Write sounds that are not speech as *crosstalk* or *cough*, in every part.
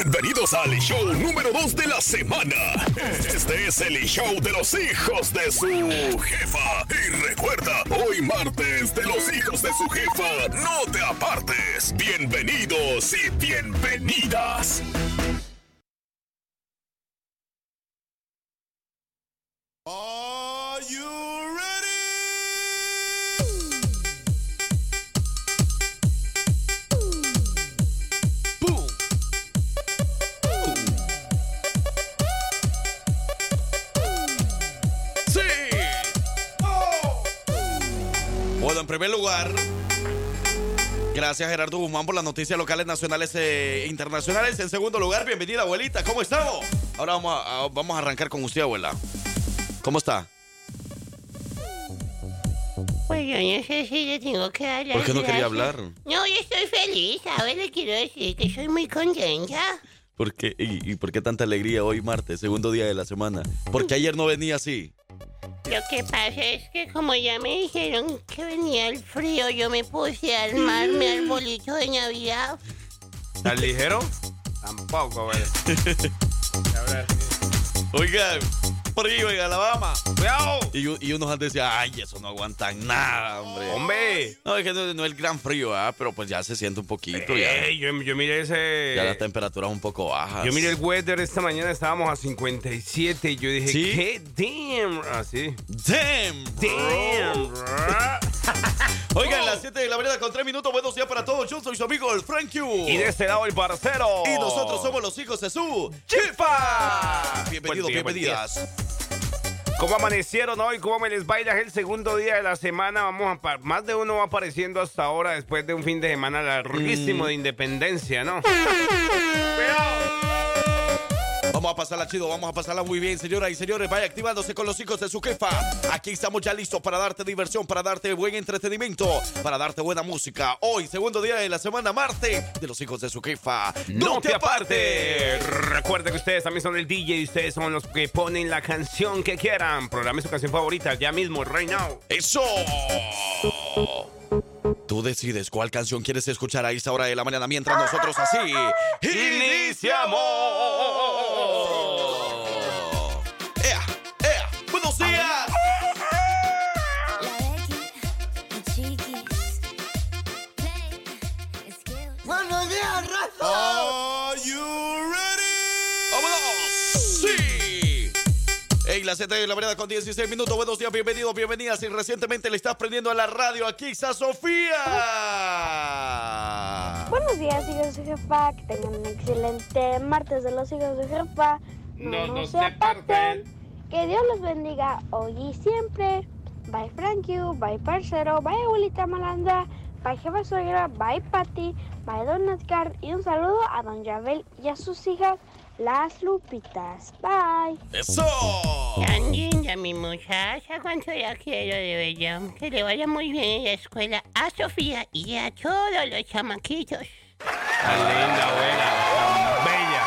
Bienvenidos al show número 2 de la semana. Este es el show de los hijos de su jefa. Y recuerda, hoy martes de los hijos de su jefa, no te apartes. Bienvenidos y bienvenidas. Gracias Gerardo Guzmán por las noticias locales, nacionales e internacionales. En segundo lugar, bienvenida abuelita, ¿cómo estamos? Ahora vamos a, a- vamos a arrancar con usted, abuela. ¿Cómo está? Pues yo no sé si le tengo que dar las ¿Por qué no quería hablar? No, yo estoy feliz. Ahora le quiero decir que soy muy contenta. ¿Por qué? ¿Y, y por qué tanta alegría hoy martes, segundo día de la semana? Porque ayer no venía así. Lo que pasa es que como ya me dijeron que venía el frío, yo me puse a armar mi arbolito de Navidad. ¿Estás ligero? Tampoco, güey. *laughs* Oigan, frío en Alabama. ¡Cuidado! Y, y unos antes decían, ay, eso no aguantan nada, hombre. ¡Hombre! No, es que no, no es el gran frío, ¿ah? pero pues ya se siente un poquito. Ya, Ey, yo, yo miré ese. ya las temperaturas un poco bajas. Yo miré el weather esta mañana, estábamos a 57 y yo dije, ¿Sí? ¿qué? Damn. Así. Damn, bro. Damn, bro. *laughs* Oigan, las 7 de la mañana con 3 minutos. Buenos días para todos. Yo soy su amigo, el Frank Q. Y de este lado el parcero. Y nosotros somos los hijos de su ¡Chifa! Bienvenidos, bienvenidas. ¿Cómo amanecieron hoy? ¿Cómo me les baila? Es el segundo día de la semana. Vamos a más de uno va apareciendo hasta ahora después de un fin de semana larguísimo Mm. de independencia, ¿no? *laughs* Vamos a pasarla chido, vamos a pasarla muy bien, señoras y señores. Vaya activándose con los hijos de su jefa. Aquí estamos ya listos para darte diversión, para darte buen entretenimiento, para darte buena música. Hoy, segundo día de la semana, martes, de los hijos de su jefa. No te aparte. Recuerde que ustedes también son el DJ y ustedes son los que ponen la canción que quieran. Programe su canción favorita ya mismo, right now. ¡Eso! Tú decides cuál canción quieres escuchar a esta hora de la mañana mientras nosotros así iniciamos. Las 7 de la mañana con 16 minutos. Buenos días, bienvenidos, bienvenidas. Y recientemente le estás prendiendo a la radio. Aquí está Sofía. Buenos días, hijos de jefa. Que tengan un excelente martes de los hijos de jefa. No, no se aparten. Que Dios los bendiga hoy y siempre. Bye, Frankie. Bye, parcero. Bye, abuelita Malanda. Bye, jefa suegra. Bye, Patty. Bye, Don Edgar. Y un saludo a Don Yabel y a sus hijas, las Lupitas. Bye. ¡Eso! Tan linda mi muchacha, cuánto la quiero de verdad. Que le vaya muy bien en la escuela a Sofía y a todos los chamaquitos. Tan linda, abuela. Tan bella.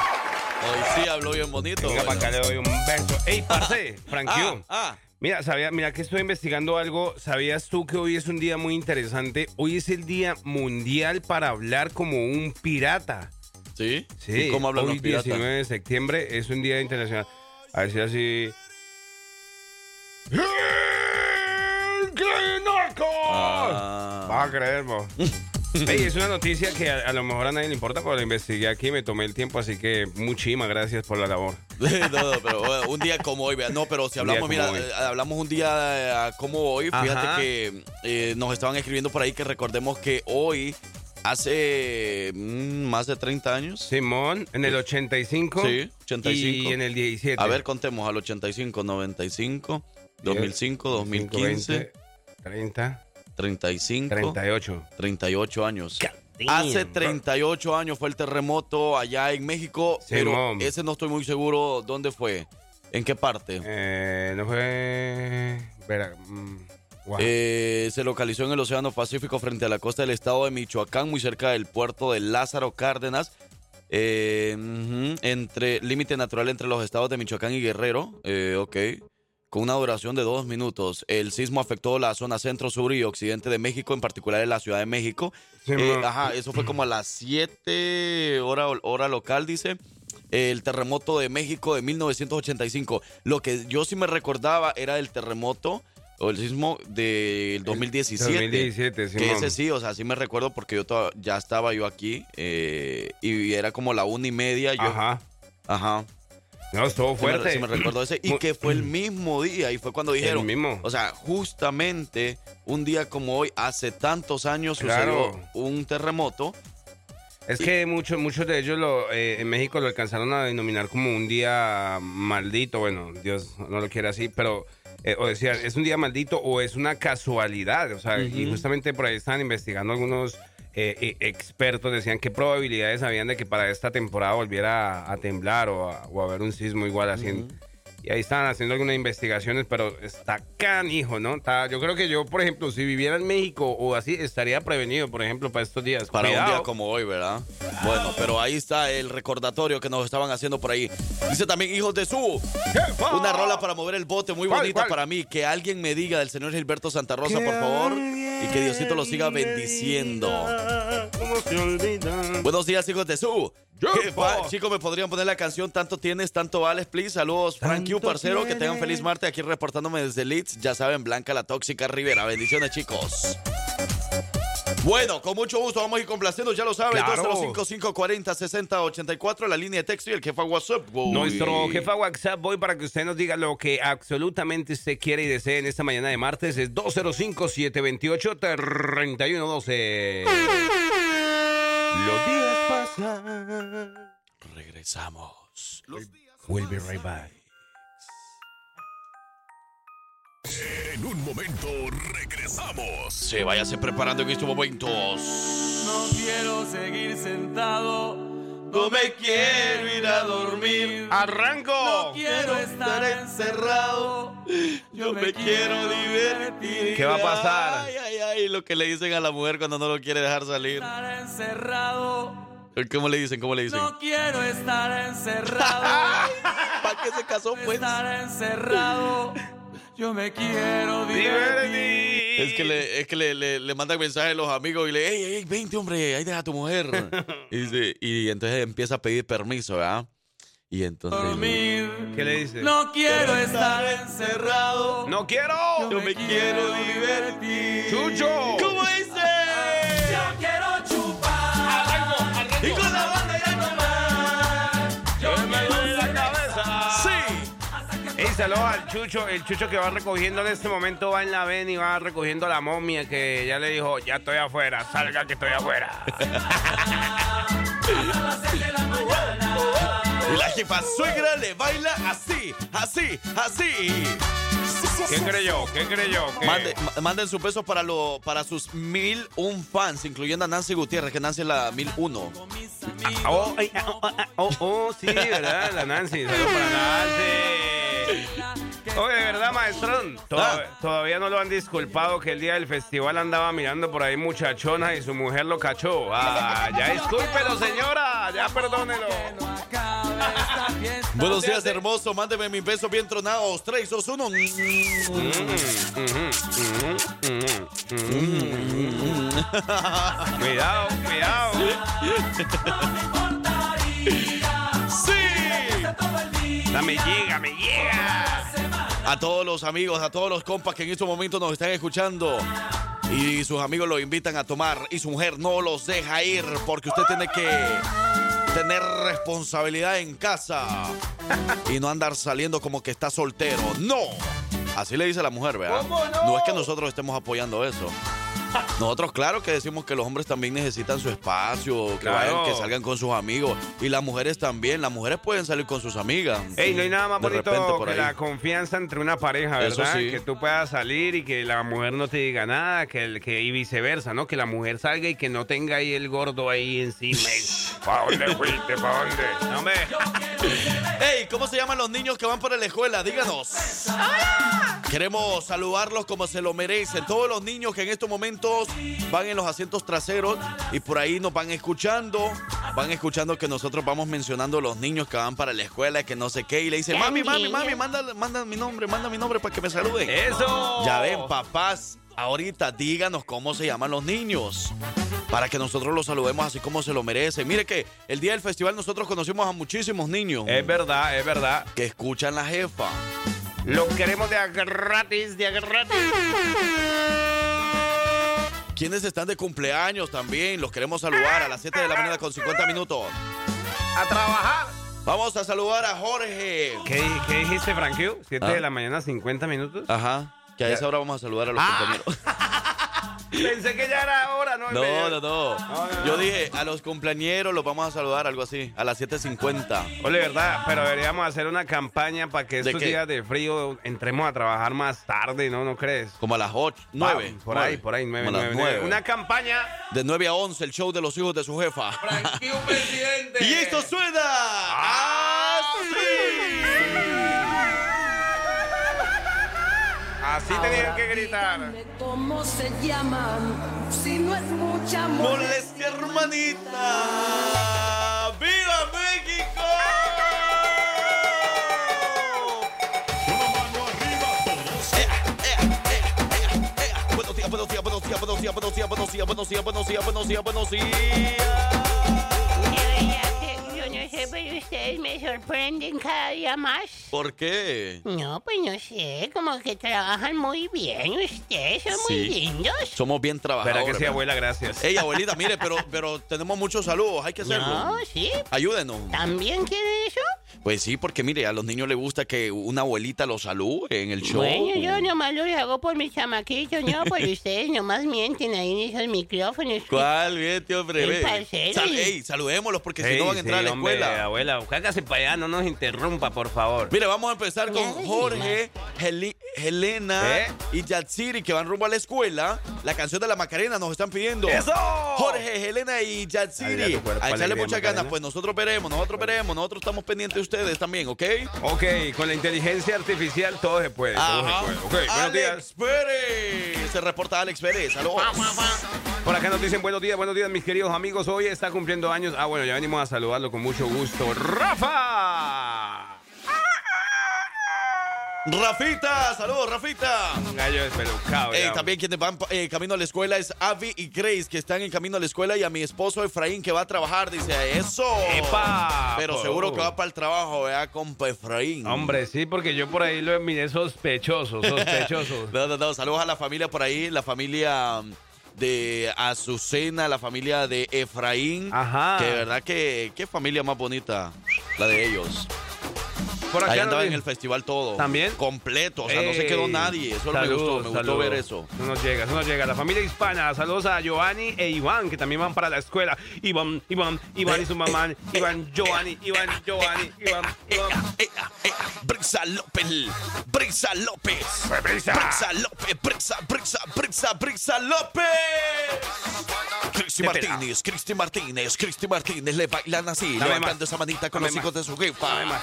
Hoy sí habló bien bonito. Venga, para acá le doy un beso. ¡Ey, parce! Frank Ah, Q. ah. Mira, sabía, mira que estoy investigando algo. ¿Sabías tú que hoy es un día muy interesante? Hoy es el día mundial para hablar como un pirata. ¿Sí? Sí, ¿Y ¿Cómo hablan hoy los piratas? 19 de septiembre es un día internacional. A decir así. Ah. Vas a creer, mo. *laughs* Ey, es una noticia que a, a lo mejor a nadie le importa, pero la investigué aquí, me tomé el tiempo, así que muchísimas gracias por la labor. *laughs* no, no, pero un día como hoy, vea, no, pero si hablamos, mira, hoy. eh, hablamos un día eh, como hoy, fíjate Ajá. que eh, nos estaban escribiendo por ahí que recordemos que hoy, hace mm, más de 30 años, Simón, en el 85. Sí, 85. Y en el 17. a ver, contemos al 85, 95, 2005, 2015, 20, 30, 35, 38. 38 años. damn, Hace bro. 38 años fue el terremoto allá en México, Sí, pero mom. ese no estoy muy seguro dónde fue, en qué parte. Eh, no fue. Vera, Eh, se localizó en el Océano Pacífico frente a la costa del estado de Michoacán, muy cerca del puerto de Lázaro Cárdenas, eh, entre límite natural entre los estados de Michoacán y Guerrero. Eh, ok. con una duración de dos minutos. El sismo afectó la zona centro, sur y occidente de México, en particular en la Ciudad de México. Eh, ajá, eso fue como a las 7 hora, hora local, dice. El terremoto de México de 1985. Lo que yo sí me recordaba era el terremoto o el sismo del 2017. 2017, sí. Que ese sí, o sea, sí me recuerdo porque yo ya estaba yo aquí eh, y era como la una y media. Yo, ajá. Ajá. No, estuvo fuerte. Sí me, recuerdo ese. Y que fue el mismo día. Y fue cuando dijeron. El mismo. O sea, justamente un día como hoy, hace tantos años, sucedió un terremoto. Es que muchos muchos de ellos lo, eh, en México lo alcanzaron a denominar como un día maldito. Bueno, Dios no lo quiere así, pero. Eh, o decía, es un día maldito o es una casualidad. O sea, y justamente por ahí están investigando algunos eh, expertos decían qué probabilidades habían de que para esta temporada volviera a, temblar o a, haber un sismo igual así. Y ahí estaban haciendo algunas investigaciones, pero está canijo, ¿no? Está, yo creo que yo, por ejemplo, si viviera en México o así, estaría prevenido, por ejemplo, para estos días. Para un día como hoy, ¿verdad? Bueno, pero ahí está el recordatorio que nos estaban haciendo por ahí. Dice también, hijos de su, una rola para mover el bote muy bonita para mí. Que alguien me diga del señor Gilberto Santa Rosa, por favor y que Diosito lo siga bendiciendo. Buenos días, hijos de su. Chicos, ¿me podrían poner la canción Tanto tienes, tanto vales, please? Saludos, Frank Q, parcero. Que tengan feliz martes aquí reportándome desde Leeds. Ya saben, Blanca la Tóxica Rivera. Bendiciones, chicos. Bueno, con mucho gusto vamos a ir complaciendo, ya lo saben, claro. 205-540-6084, la línea de texto y el jefa WhatsApp. Nuestro jefa WhatsApp, voy para que usted nos diga lo que absolutamente usted quiere y desee en esta mañana de martes, es 205-728-3112. Los días pasan. Regresamos. We'll be right back. En un momento regresamos. Se váyase preparando en estos momentos. No quiero seguir sentado. No me quiero ir a dormir. Arranco. No quiero estar encerrado. Yo me quiero divertir. ¿Qué va a pasar? Ay, ay, ay, lo que le dicen a la mujer cuando no lo quiere dejar salir. Estar encerrado. ¿Cómo le dicen? ¿Cómo le dicen? No quiero estar encerrado. *laughs* ¿Para qué se casó pues? Estar encerrado. Yo me quiero divertir. Es que le, es que le, le, mandan mensajes a los amigos y le, hey, hey, vente, hombre, ahí deja a tu mujer. *laughs* y, entonces empieza a pedir permiso, ¿verdad? Y entonces. ¿Qué le dice? No quiero estar encerrado. ¡No quiero! Yo, me, quiero, divertir. ¡Chucho! ¿Cómo dice? Saludos al Chucho, el Chucho que va recogiendo en este momento va en la ven y va recogiendo la momia que ya le dijo, ya estoy afuera, salga que estoy afuera. *laughs* la jefa suegra le baila así, así, así. ¿Qué creyó? ¿Qué creyó? manden su peso para, lo, para sus mil un fans, incluyendo a Nancy Gutiérrez, que Nancy es la mil uno. Ah, oh, oh, oh, oh, oh, sí, ¿verdad? La Nancy. Saludos para Nancy. Oye, de verdad, maestrón, todavía no lo han disculpado que el día del festival andaba mirando por ahí muchachona y su mujer lo cachó. Ah, ya discúlpelo, señora, ya perdónelo. Buenos días, hermoso. Mándeme mis besos bien tronados. 3, 2, 1. Cuidado, cuidado. me llega, me llega. A todos los amigos, a todos los compas que en estos momentos nos están escuchando y sus amigos lo invitan a tomar y su mujer no los deja ir porque usted tiene que tener responsabilidad en casa y no andar saliendo como que está soltero. No. Así le dice la mujer, ¿verdad? no es que nosotros estemos apoyando eso. Nosotros, claro que decimos que los hombres también necesitan su espacio, que, vayan, que salgan con sus amigos. Y las mujeres también. Las mujeres pueden salir con sus amigas. Ey, no hay nada más bonito que la confianza entre una pareja, ¿verdad? Que tú puedas salir y que la mujer no te diga nada, que, que y viceversa, ¿no? Que la mujer salga y que no tenga ahí el gordo ahí encima. *laughs* ¿Para dónde fuiste? ¿Para dónde? No me... Ey, ¿cómo se llaman los niños que van por la escuela? Díganos. Queremos saludarlos como se lo merecen. Todos los niños que en estos momentos van en los asientos traseros y por ahí nos van escuchando. van escuchando que nosotros vamos mencionando los niños que van para la escuela, que no sé qué, y le dicen, mami, mami, mami, manda, manda mi nombre, manda mi nombre para que me saluden. ¡Eso! Ya ven, papás, ahorita díganos cómo se llaman los niños. Para que nosotros los saludemos así como se lo merecen. Mire que el día del festival nosotros conocimos a muchísimos niños. Es verdad, es verdad. Que escuchan la jefa. Los queremos de gratis, de gratis. ¿Quiénes están de cumpleaños también? Los queremos saludar a las 7 de la mañana con 50 minutos. A trabajar. Vamos a saludar a Jorge. ¿Qué, qué dijiste, Frankie? 7 ¿Ah? de la mañana, 50 minutos. Ajá. Que a esa hora vamos a saludar a los Ah. compañeros. *laughs* Pensé que ya era hora, ¿no? No, no, no. no, Yo no. dije, a los cumpleañeros los vamos a saludar, algo así, a las 7.50. Ole, verdad, pero deberíamos hacer una campaña para que ¿De estos qué? días de frío entremos a trabajar más tarde, ¿no? ¿No crees? Como a las 8, 9. Ah, por ahí, por ahí, 9, Como a las 9, 9. Una campaña. De 9 a 11, el show de los hijos de su jefa. Frankie, un presidente. *laughs* Y esto suena así. Así tenían que gritar. ¿Cómo se llaman? Si no es mucha Molestia, hermanita. ¡Viva México! Buenos días, buenos días, buenos días, buenos días, buenos días, buenos días, buenos días, buenos días, buenos días, buenos días. De verdad que yo no sé, pero ustedes me sorprenden cada día más. ¿Por qué? No, pues no sé, como que trabajan muy bien ustedes, son muy lindos. Somos bien trabajadores. Espera que sí, abuela, gracias. Ey, abuelita, mire, pero, pero tenemos muchos saludos, hay que hacerlo. No, sí, Ayúdenos. ¿también quieren eso? Pues sí, porque mire, a los niños les gusta que una abuelita los salude en el show. Bueno, yo nomás lo hago por mis chamaquitos, no, por ustedes nomás mienten ahí en esos micrófonos. ¿Cuál? Vete, hombre. El parcero Sal- ey, saludémoslos porque si no van a entrar sí, a la hombre, escuela. abuela, cágase para allá, no nos interrumpa, por favor. Mire, vamos a empezar con Jorge, Heli- Helena ¿Eh? y Yatsiri que van rumbo a la escuela. La canción de la Macarena nos están pidiendo. ¡Eso! Jorge, Helena y Yatsiri. A echarle muchas ganas, pues nosotros veremos, nosotros veremos, nosotros estamos pendientes de ustedes también, ¿ok? Ok, con la inteligencia artificial todo se puede, todo Ajá. se puede. Ok, buenos días. Alex Pérez. Se reporta Alex Pérez. Saludos. Por acá nos dicen buenos días, buenos días, mis queridos amigos. Hoy está cumpliendo años. Ah, bueno, ya venimos a saludarlo con mucho gusto. ¡Rafa! Rafita, saludos, Rafita. Un gallo despelucado. Ey, ya. también quienes van eh, camino a la escuela es Avi y Grace, que están en camino a la escuela, y a mi esposo Efraín, que va a trabajar. Dice, eso. ¡Epa! Pero Po. seguro que va para el trabajo, vea, compa Efraín. Hombre, sí, porque yo por ahí lo miré sospechoso, sospechoso. *laughs* No, no, no. Saludos a la familia por ahí, la familia mm, de Azucena, la familia de Efraín. Ajá. Que de verdad que qué familia más bonita la de ellos. Por acá andaba nos en el festival todo. ¿También? Completo, o sea, no se quedó nadie. Eso me gustó, me gustó ver eso. Eso nos llega, eso nos llega. La familia hispana, saludos a Giovanni e Iván, que también van para la escuela. Iván, Iván, Iván y su mamá. Iván, Giovanni, Iván, Giovanni, Iván, Iván. Ea, ea, Brisa López, Brisa López. Brisa. Brisa López, Brisa, Brisa, Brisa, Brisa López. Cristi Martínez, Cristi Martínez, Cristi Martínez le bailan así, levantando esa manita con los hijos de su jefa.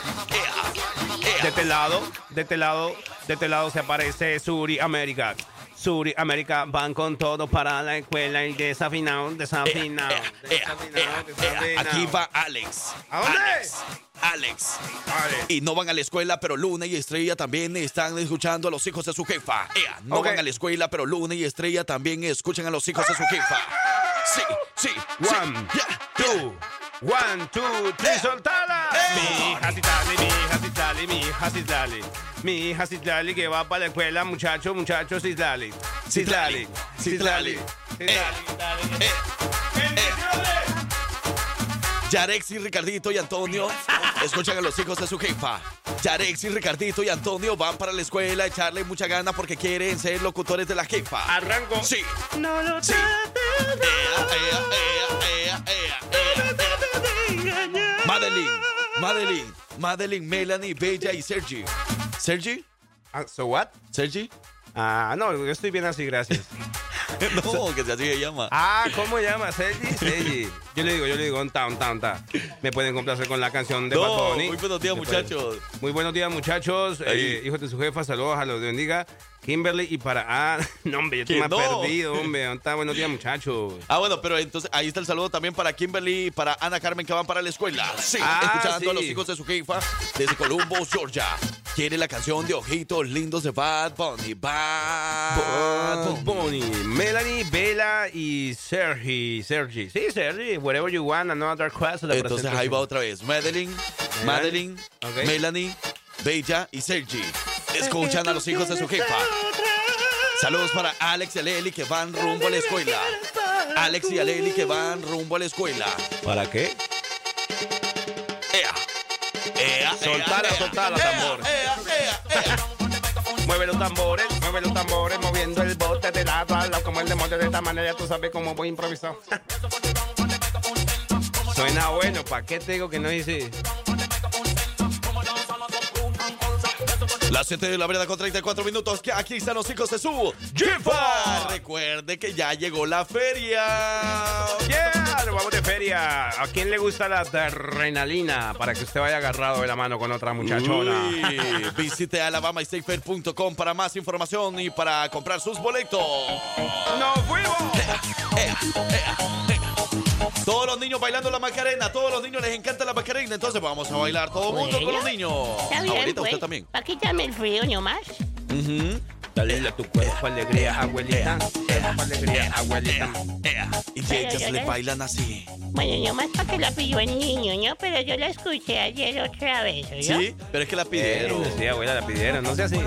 De este lado, de este lado, de este lado se aparece Suri América. Suri América van con todo para la escuela y desafinado, desafinado, ea, ea. desafinado. Aquí va Alex. ¿A dónde? Alex. Alex. Vale. Y no van a la escuela, pero Luna y Estrella también están escuchando a los hijos de su jefa. Ea, no van a la escuela, pero Luna y Estrella también escuchan a los hijos de su jefa. Sí, sí, sí. One, Yeah, two, one, two, three, Eh. soltala. Mi hija Citlali, mi hija Citlali, mi hija Citlali. Mi hija Citlali que va para la escuela, muchacho, muchacho, Citlali. Citlali, Citlali. Citlali, Eh. Citlali. Eh. Bendiciones. Yarex y Ricardito y Antonio escuchan a los hijos de su jefa. Yarex y Ricardito y Antonio van para la escuela a echarle mucha gana porque quieren ser locutores de la jefa. Arranco. Sí, No lo sí. Ea, ea, ea, ea, ea, ea, ea. Madeline, Madeline, Madeline, Melanie, Bella y Sergi. ¿Sergi? Ah, so what? ¿Sergi? Ah, no, yo estoy bien así, gracias. *laughs* no, que así se llama. Ah, ¿cómo llama? Sergi, Sergi. Yo le digo, yo le digo, town, town. Me pueden complacer con la canción de No, Bad Bunny. muy buenos días, muchachos. Muy buenos días, muchachos. Eh, hijos de su jefa, saludos a los bendiga. Kimberly y para... Ah, *laughs* no, hombre, yo estoy ¿Que más no? perdido, hombre. ¿Dónde está? Buenos días, muchachos. Ah, bueno, pero entonces ahí está el saludo también para Kimberly y para Ana Carmen que van para la escuela. Sí, Ah, escuchando a los hijos de su jefa desde Columbus, Georgia. Quiere la canción de Ojitos Lindos de Bad Bunny. Bad Bunny. Bunny, Melanie, Bella y Sergi. Sergi. Sí, Sergi. Whatever you want, another class. la Entonces ahí va otra vez. Madeline, Madeline. Melanie, Bella y Sergi. Escuchan a los hijos de su jefa. Saludos para Alex y Aleli que van rumbo a la escuela. Alex y Aleli que van rumbo a la escuela. ¿Para qué? Ea. Ea, Soltala, ea, soltala, ea, tambor. ea, ea, ea. Mueve los tambores, mueve los tambores, moviendo el bote de lado a lado como el demonio de esta manera, tú sabes cómo voy improvisado. *laughs* Suena bueno, ¿para qué te digo que no hice? Las 7 de la verdad con 34 minutos. Que aquí están los hijos de su jefa. Recuerde que ya llegó la feria. Yeah, nos vamos de feria. ¿A quién le gusta la adrenalina para que usted vaya agarrado de la mano con otra muchachona? Uy, *laughs* visite alabamastatefair.com para más información y para comprar sus boletos. ¡Nos fuimos! Ea, ea, ea. Todos los niños bailando la Macarena, todos los niños les encanta la Macarena, entonces vamos a bailar todo el mundo con los niños. Está bien, Abuelita, pues. usted también. Pa' quitarme el frío nomás. Ujú. Dale a tu cuerpo alegría, abuelita. Cuerpo alegría, abuelita. Y Pero ellas le bailan así. Bueno, nomás para que la pidió el niño, ¿no? Pero yo la escuché ayer otra vez, ¿yo? Sí, pero es que la pidieron. Sí, abuela, la pidieron, no sea así.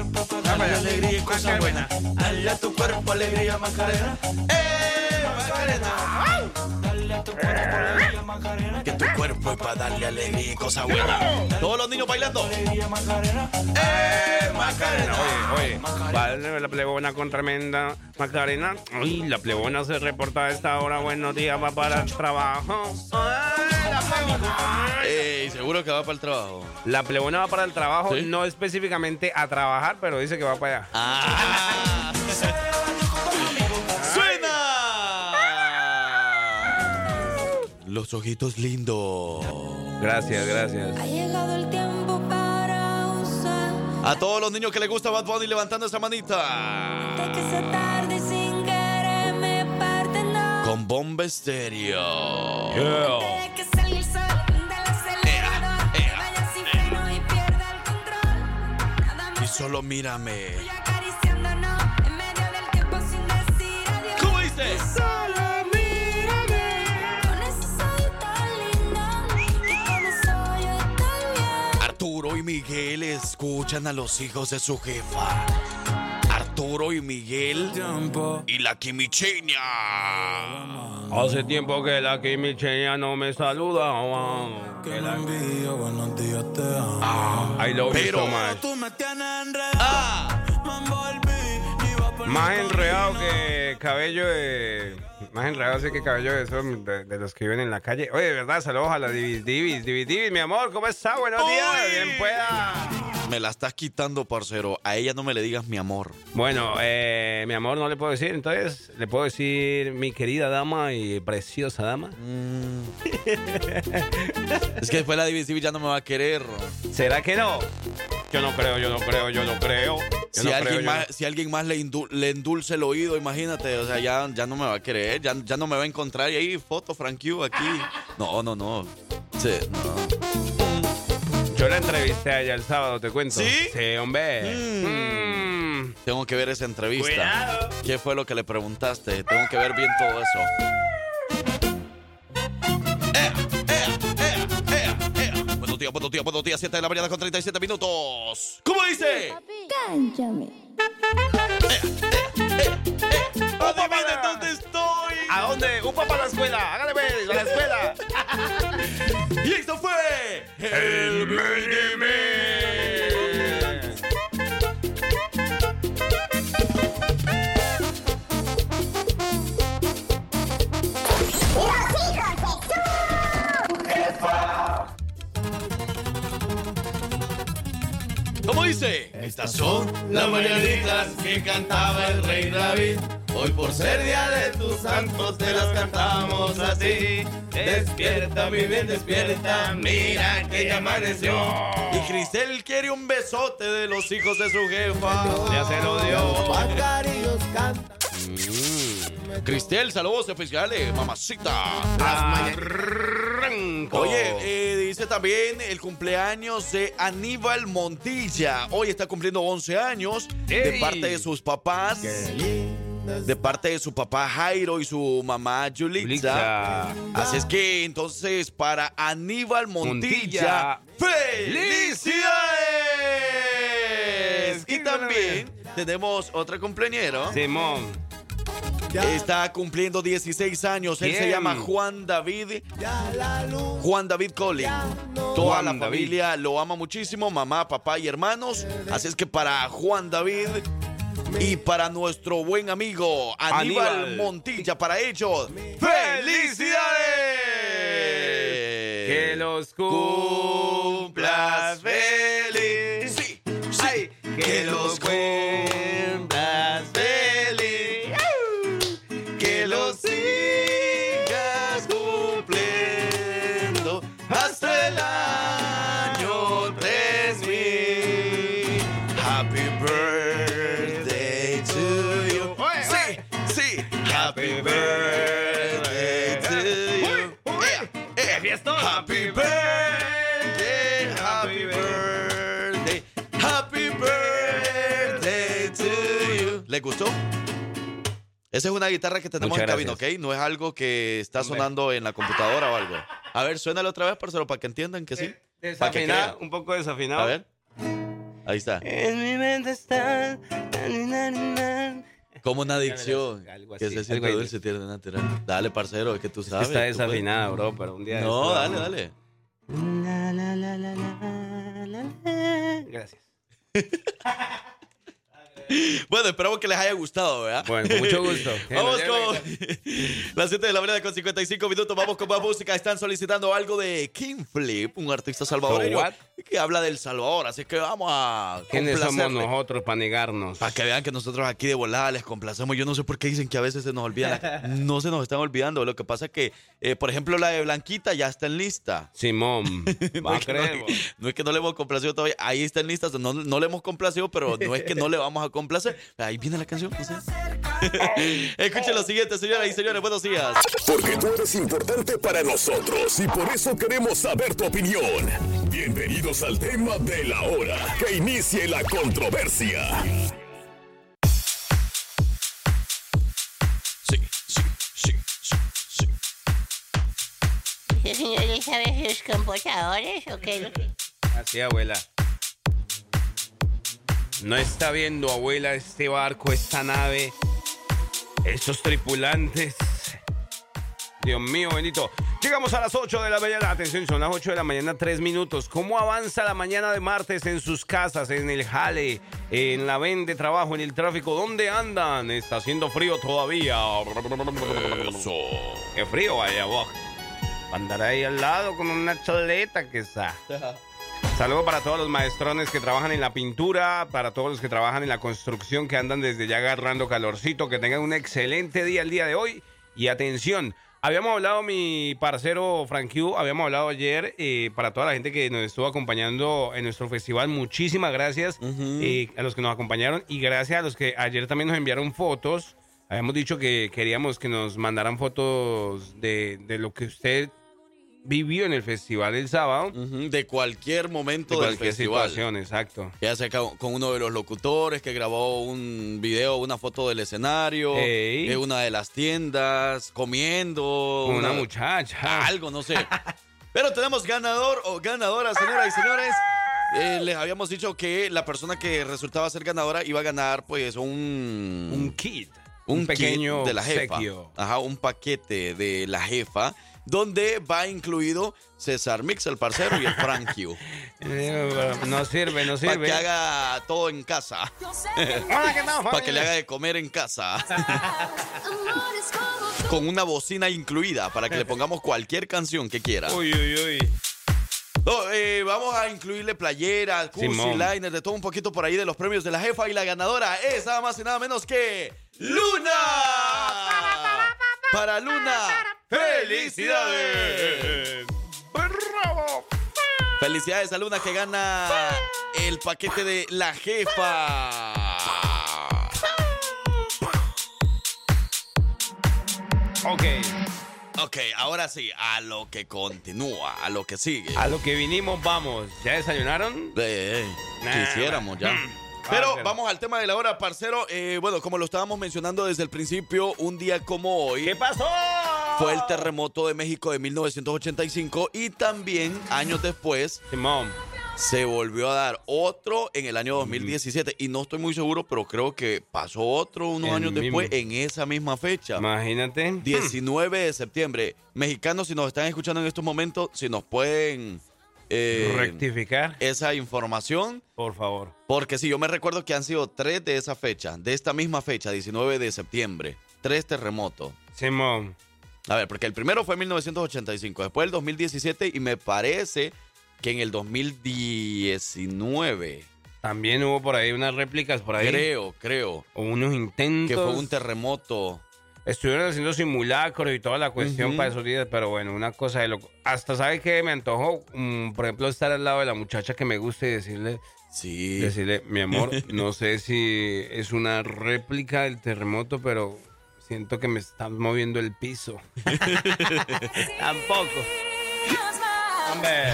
Dale alegría y cosa buena. Dale a tu cuerpo alegría, Macarena. ¡Eh, Macarena! A tu cuerpo alegría, Macarena. Que tu cuerpo es para darle alegría y cosa buena. Todos los niños bailando. Alegría, Macarena. ¡Eh, Macarena! Oye, oye, vale, la plebona con tremenda Macarena. Uy, la plebona se reporta a esta hora. Buenos días, va para el trabajo. Ay, la plebona. Ey, seguro que va para el trabajo. La plebona va para el trabajo, ¿Sí? no específicamente a trabajar, pero dice que va para allá. ¡Ah! *laughs* Los ojitos lindos. Gracias, gracias. Ha llegado el tiempo para usar. A todos los niños que les gusta Bad Bunny levantando esa De manita. que se tarde sin querer me parte no. Con bomba estéreo. De que salga Miguel escuchan a los hijos de su jefa. Arturo y Miguel y la quimicheña. Hace tiempo que la quimicheña no me saluda. Que la envío, buenos días, te amo. I love you Pero- so much. Tú me tienes enredado, Ah, me envolví. Iba por Más enredado que cabello de. Más enredado sí que cabello de esos de, de los que viven en la calle. Oye, de verdad, saludos a la Divis Divis. Divis Divis, mi amor, ¿cómo está? Buenos días, Uy. bien pueda. me la estás quitando, parcero. A ella no me le digas mi amor. Bueno, eh, mi amor, no le puedo decir, entonces le puedo decir mi querida dama y preciosa dama. *laughs* Es que después la división ya no me va a querer. ¿Será que no? Yo no creo, yo no creo, yo no creo. Yo Si, no alguien más, no- si alguien más le, indu- le endulce el oído, imagínate, o sea, ya, ya no me va a querer, ya, ya no me va a encontrar. Y ahí, foto, Frank Q, aquí. No, no, no. Sí, no. Yo la entrevisté a ella el sábado, te cuento. ¿Sí? Sí, hombre. Mm. Mm. Tengo que ver esa entrevista. Cuidado. ¿Qué fue lo que le preguntaste? Tengo que ver bien todo eso. ¡Ea, ea, ea, ea, días, buenos días, buenos días. 7 de la mañana con 37 minutos. ¿Cómo dice? Cánchame. Adivinen dónde estoy. ¿A dónde? ¡Upa para la escuela! ¡Hágale, pues, a la escuela! *laughs* Y esto fue el Mini Mix. ¿Cómo dice? Estas son Las mañanitas que cantaba el rey David. Hoy por ser día de tus santos te las cantamos así. Despierta, mi bien, despierta, mira que ya amaneció. Y Cristel quiere un besote de los hijos de su jefa. Ya se lo dio. Pajarillos cantan. Cristel, saludos especiales, mamacita. Arranco. Oye, eh, dice también el cumpleaños de Aníbal Montilla. Hoy está cumpliendo 11 años de parte de sus papás. De parte de su papá Jairo y su mamá. Julita. Así es que entonces para Aníbal Montilla, Montilla. ¡Felicidades! Y también tenemos otra cumpleañero. Simón. Está cumpliendo 16 años. Él se llama Juan David. Juan David Collin. Toda Juan la David. familia lo ama muchísimo, mamá, papá y hermanos. Así es que para Juan David y para nuestro buen amigo Aníbal, Aníbal. Montilla, para ellos, ¡felicidades! Que los cumplas feliz. Sí, Ay, que los cumplas Esa es una guitarra que tenemos Muchas en cabina, ¿ok? No es algo que está sonando en la computadora o algo. A ver, suénale otra vez, pero para que entiendan que sí. Para que Desafinado, crean. un poco desafinado. A ver. Ahí está. En mi mente está. Como una adicción. Algo Que así, se algo siente ahí. dulce tiene natural. Dale, parcero, es que tú sabes. Está tú puedes. desafinada, bro, pero un día. de No, esto dale, vamos. dale. La, la, la, la, la, la, la. Gracias. *laughs* *laughs* Bueno, esperamos que les haya gustado, ¿verdad? Bueno, con mucho gusto. *laughs* Vamos con *laughs* las 7 de la mañana con 55 minutos. Vamos con más música. Están solicitando algo de King Flip, un artista salvadoreño que habla del Salvador. Así que vamos a ¿Quiénes somos nosotros para negarnos? Para que vean que nosotros aquí de volada les complacemos. Yo no sé por qué dicen que a veces se nos olvidan. las- No se nos están olvidando. Lo que pasa es que, eh, por ejemplo, la de Blanquita ya está en lista. Simón. No Va a es, que no, creer. vos. no es que no le hemos complacido todavía. Ahí está en lista. No, no le hemos complacido, pero no es que no le vamos a complacer. Ahí viene la canción. *laughs* Escuchen lo siguiente, señoras y señores. Buenos días. Porque tú eres importante para nosotros y por eso queremos saber tu opinión. Bienvenidos al tema de la hora. Que inicie la controversia. Sí, sí, sí, sí, sí. ¿Ese señor sabe sus computadores o qué? Así, abuela. No está viendo, abuela, este barco, esta nave, estos tripulantes. Dios mío, bendito. Llegamos a las 8 de la mañana. Atención, son las 8 de la mañana, 3 minutos. ¿Cómo avanza la mañana de martes en sus casas, en el jale, en la vende trabajo, en el tráfico? ¿Dónde andan? Está haciendo frío todavía. Eso. Qué frío vaya vos. Andar ahí al lado con una choleta que está. Saludo para todos los maestrones que trabajan en la pintura, para todos los que trabajan en la construcción, que andan desde ya agarrando calorcito, que tengan un excelente día el día de hoy. Y atención, habíamos hablado, mi parcero Frank Q, habíamos hablado ayer eh, para toda la gente que nos estuvo acompañando en nuestro festival. Muchísimas gracias eh, a los que nos acompañaron y gracias a los que ayer también nos enviaron fotos. Habíamos dicho que queríamos que nos mandaran fotos de, de lo que usted vivió en el festival el sábado. De cualquier momento De del cualquier festival. situación, exacto. Ya sea con uno de los locutores que grabó un video, una foto del escenario, Ey. eh, una de las tiendas, comiendo. Con una muchacha. Algo, no sé. *laughs* Pero tenemos ganador o ganadora, señoras y señores. Eh, les habíamos dicho que la persona que resultaba ser ganadora iba a ganar, pues, un. Un kit. un Un, pequeño kit de la jefa. Ajá, un paquete de la jefa, donde va incluido César Mix, el parcero, y el Frank Q. *laughs* Eh, No sirve, no Para sirve. que haga todo en casa. *laughs* Hola, ¿qué tal, Para que le haga de comer en casa. *laughs* Con una bocina incluida, para que le pongamos cualquier canción que quiera. Uy, uy, uy. No, eh, vamos a incluirle playeras, cursi, Simón. liner, de todo un poquito por ahí de los premios de la jefa. Y la ganadora es nada más y nada menos que Luna. Para Luna. ¡Felicidades! ¡Bravo! Felicidades a Luna que gana el paquete de la jefa. Ok. Ok, ahora sí, a lo que continúa, a lo que sigue. A lo que vinimos, vamos. ¿Ya desayunaron? Eh, eh, Nah, quisiéramos ya. Pero vamos al tema de la hora, parcero. Eh, bueno, como lo estábamos mencionando desde el principio, un día como hoy ¿Qué pasó? fue el terremoto de México de 1985 y también años después Simón. se volvió a dar otro en el año 2017 y no estoy muy seguro, pero creo que pasó otro unos El años después en esa misma fecha. Imagínate. 19 de septiembre. Mexicanos, si nos están escuchando en estos momentos, si nos pueden eh, Rectificar, esa información, por favor. porque sí, yo me recuerdo que han sido tres de esa fecha, de esta misma fecha, 19 de septiembre, tres terremotos. Simón. A ver, porque el primero fue en 1985, después el 2017 y me parece que en el 2019, También hubo por ahí unas réplicas por ahí. creo, creo, O unos intentos. que fue un terremoto. Estuvieron haciendo simulacros y toda la cuestión para esos días, pero bueno, una cosa de loco. Hasta, ¿sabe qué? Me antojó, mm, por ejemplo, estar al lado de la muchacha que me gusta y decirle, Sí. decirle, mi amor, *laughs* no sé si es una réplica del terremoto, pero siento que me están moviendo el piso. *laughs* Tampoco. Hombre.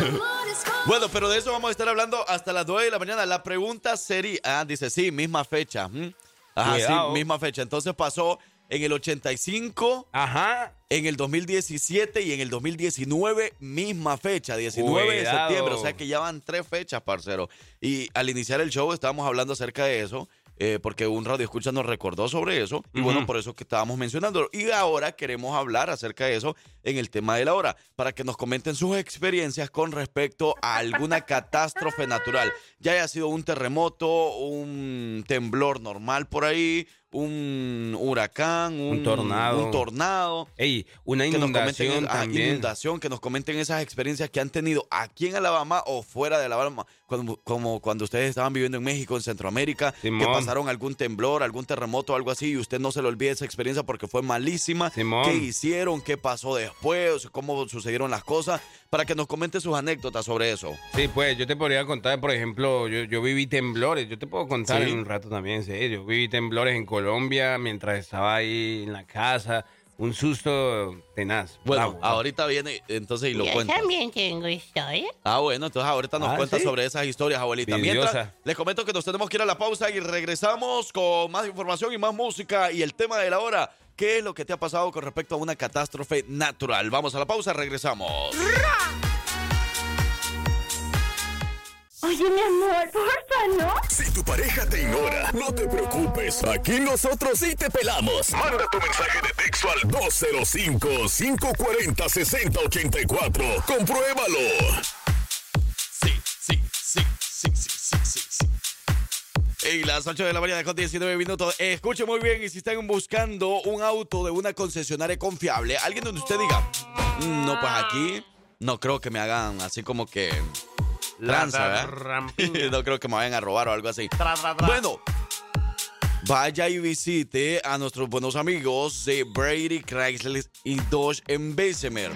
Bueno, pero de eso vamos a estar hablando hasta las 9 de la mañana. La pregunta sería, ah, dice, sí, misma fecha. ¿Mm? Ajá, sí, misma fecha. Entonces pasó en el 85, Ajá. en el 2017 y en el 2019, misma fecha, 19 de septiembre. O sea que ya van tres fechas, parcero. Y al iniciar el show estábamos hablando acerca de eso. eh, porque un radio escucha nos recordó sobre eso y bueno, por eso que estábamos mencionando. Y ahora queremos hablar acerca de eso en el tema de la hora, para que nos comenten sus experiencias con respecto a alguna catástrofe natural, ya haya sido un terremoto, un temblor normal por ahí, un huracán, un, Un tornado. un tornado Ey, una que nos inundación comenten, inundación, que nos comenten esas experiencias que han tenido aquí en Alabama o fuera de Alabama, cuando, como cuando ustedes estaban viviendo en México, en Centroamérica, que pasaron algún temblor, algún terremoto, algo así, y usted no se le olvide esa experiencia porque fue malísima. Simón. ¿Qué hicieron? ¿Qué pasó después? ¿Cómo sucedieron las cosas? Para que nos comente sus anécdotas sobre eso. Sí, pues yo te podría contar, por ejemplo, yo, yo viví temblores, yo te puedo contar Sí. en un rato también, sí, yo viví temblores en Colombia mientras estaba ahí en la casa, un susto tenaz. Bueno, bravo. ahorita viene entonces y lo Yo cuenta. también tengo historia. Ah, bueno, entonces ahorita nos Ah, cuenta ¿sí? sobre esas historias, abuelita. Envidiosa. Mientras, les comento que nos tenemos que ir a la pausa y regresamos con más información y más música y el tema de la hora. ¿Qué es lo que te ha pasado con respecto a una catástrofe natural? Vamos a la pausa, regresamos. Oye, mi amor, porfa, ¿no? Si tu pareja te ignora, no te preocupes. Aquí nosotros sí te pelamos. Manda tu mensaje de texto al 205-540-6084. Compruébalo. Sí, sí, sí, sí, sí, sí, sí, sí. Y las 8 de la mañana con 19 minutos. Escuche muy bien y si están buscando un auto de una concesionaria confiable, alguien donde usted diga, "Mm, no, pues aquí no creo que me hagan así como que tranza, ¿verdad? *laughs* no creo que me vayan a robar o algo así. Bueno, vaya y visite a nuestros buenos amigos de Brady Chrysler y Dodge en Bessemer.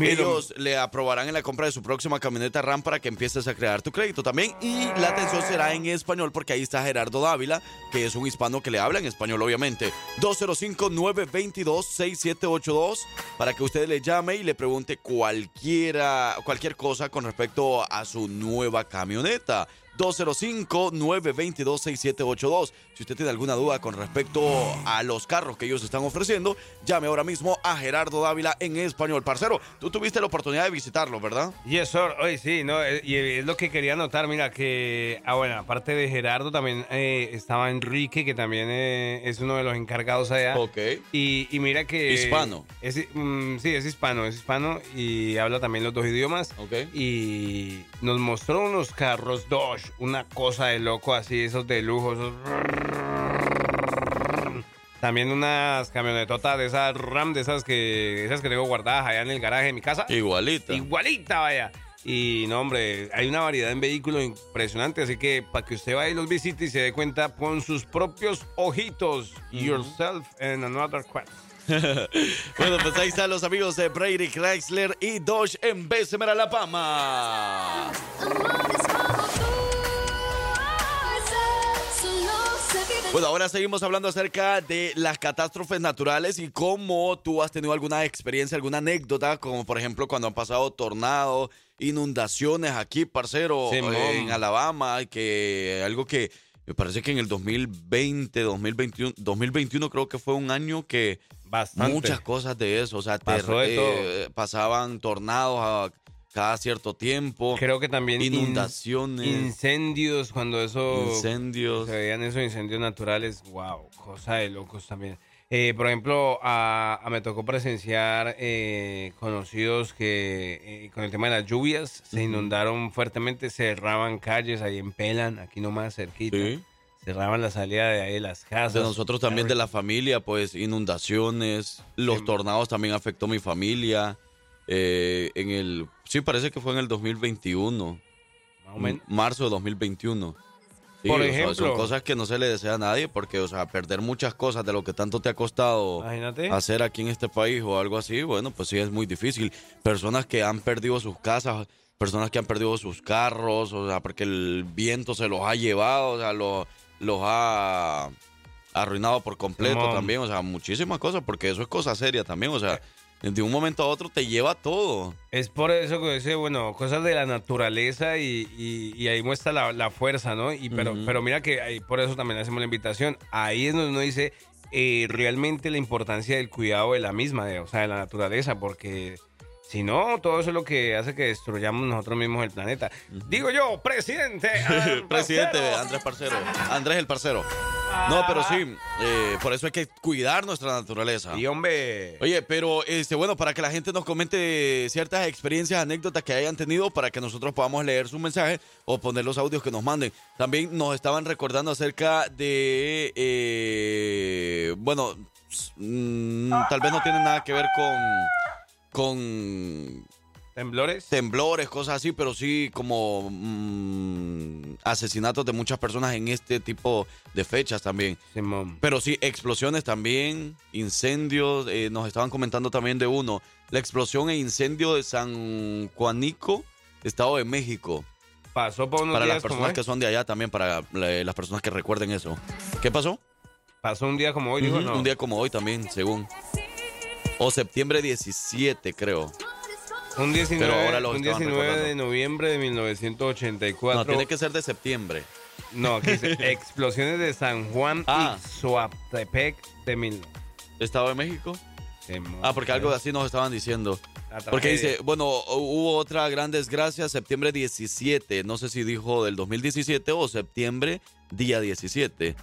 Ellos le aprobarán en la compra de su próxima camioneta RAM para que empieces a crear tu crédito también. Y la atención será en español porque ahí está Gerardo Dávila, que es un hispano que le habla en español, obviamente. 205-922-6782 para que usted le llame y le pregunte cualquiera, cualquier cosa con respecto a su nueva camioneta. 205-922-6782. Si usted tiene alguna duda con respecto a los carros que ellos están ofreciendo, llame ahora mismo a Gerardo Dávila en español. Parcero, tú tuviste la oportunidad de visitarlo, ¿verdad? Yes, sir. Oye, sí, no, eh, y es lo que quería notar, mira, que, ah, bueno, aparte de Gerardo, también eh, estaba Enrique, que también eh, es uno de los encargados allá. Ok. Y, y mira que... Hispano. Es, mm, sí, es hispano, es hispano y habla también los dos idiomas. Ok. Y nos mostró unos carros Dodge, una cosa de loco así, esos de lujo, esos... También unas camionetotas de esas RAM, de esas que, esas que tengo guardadas allá en el garaje de mi casa. Igualita. Igualita, vaya. Y no, hombre, hay una variedad en vehículos impresionante, así que para que usted vaya y los visite y se dé cuenta con sus propios ojitos, yourself and another quest. *laughs* bueno, pues ahí están los amigos de Brady Chrysler y Dodge en Bessemer, Alabama. Bueno, ahora seguimos hablando acerca de las catástrofes naturales y cómo tú has tenido alguna experiencia, alguna anécdota, como por ejemplo cuando han pasado tornados, inundaciones aquí, parcero, eh, en Alabama, que algo que me parece que en el 2020, 2021, 2021 creo que fue un año que Bastante. muchas cosas de eso, o sea, de eh, pasaban tornados a cada cierto tiempo, Creo que también in- inundaciones, incendios, cuando eso incendios. se veían esos incendios naturales, wow, cosa de locos también. Eh, por ejemplo, a, a- me tocó presenciar eh, conocidos que eh, con el tema de las lluvias se inundaron fuertemente, cerraban calles ahí en Pelan, aquí nomás cerquita. Sí. Cerraban la salida de ahí de las casas. De nosotros también, de la familia, pues inundaciones, los Sí. tornados también afectó a mi familia. Eh, en el, sí, parece que fue en el 2021, Más o menos. marzo de 2021. Sí, Por sea, ejemplo. son cosas que no se le desea a nadie porque, o sea, perder muchas cosas de lo que tanto te ha costado Imagínate. hacer aquí en este país o algo así, bueno, pues sí es muy difícil. Personas que han perdido sus casas, personas que han perdido sus carros, o sea, porque el viento se los ha llevado, o sea, lo- los ha arruinado por completo también, o sea, muchísimas cosas, porque eso es cosa seria también, o sea, de un momento a otro te lleva todo. Es por eso que dice, bueno, cosas de la naturaleza y, y- y ahí muestra la, la fuerza, ¿no? Y pero, pero mira que ahí, por eso también hacemos la invitación. Ahí es donde uno dice eh, realmente la importancia del cuidado de la misma, de- o sea, de la naturaleza, porque si no, todo eso es lo que hace que destruyamos nosotros mismos el planeta. Digo yo, presidente. *laughs* Presidente parcero. Andrés Parcero. Andrés el Parcero. No, pero sí, eh, por eso hay que cuidar nuestra naturaleza. Y hombre. Oye, pero este, bueno, para que la gente nos comente ciertas experiencias, anécdotas que hayan tenido, para que nosotros podamos leer sus mensajes o poner los audios que nos manden. También nos estaban recordando acerca de, eh, bueno, mm, tal vez no tiene nada que ver con, con ¿Temblores? temblores, cosas así, pero sí como mm, asesinatos de muchas personas en este tipo de fechas también. Simón. Pero sí, explosiones también, incendios, eh, nos estaban comentando también de uno, la explosión e incendio de San Juanico, Estado de México. Pasó por unos Para las días personas que son de allá también, para la- las personas que recuerden eso. ¿Qué pasó? Pasó un día como hoy, digo, no. Un día como hoy también, según. O septiembre 17, creo. Un 19, Pero ahora un estaban 19 de noviembre de 1984. No, tiene que ser de septiembre. No, aquí dice *laughs* explosiones de San Juan Ah. y Suaptepec de mil. ¿Estado de México? Ah, porque algo así nos estaban diciendo. Porque dice, bueno, hubo otra gran desgracia septiembre 17, no sé si dijo del 2017 o septiembre día 17.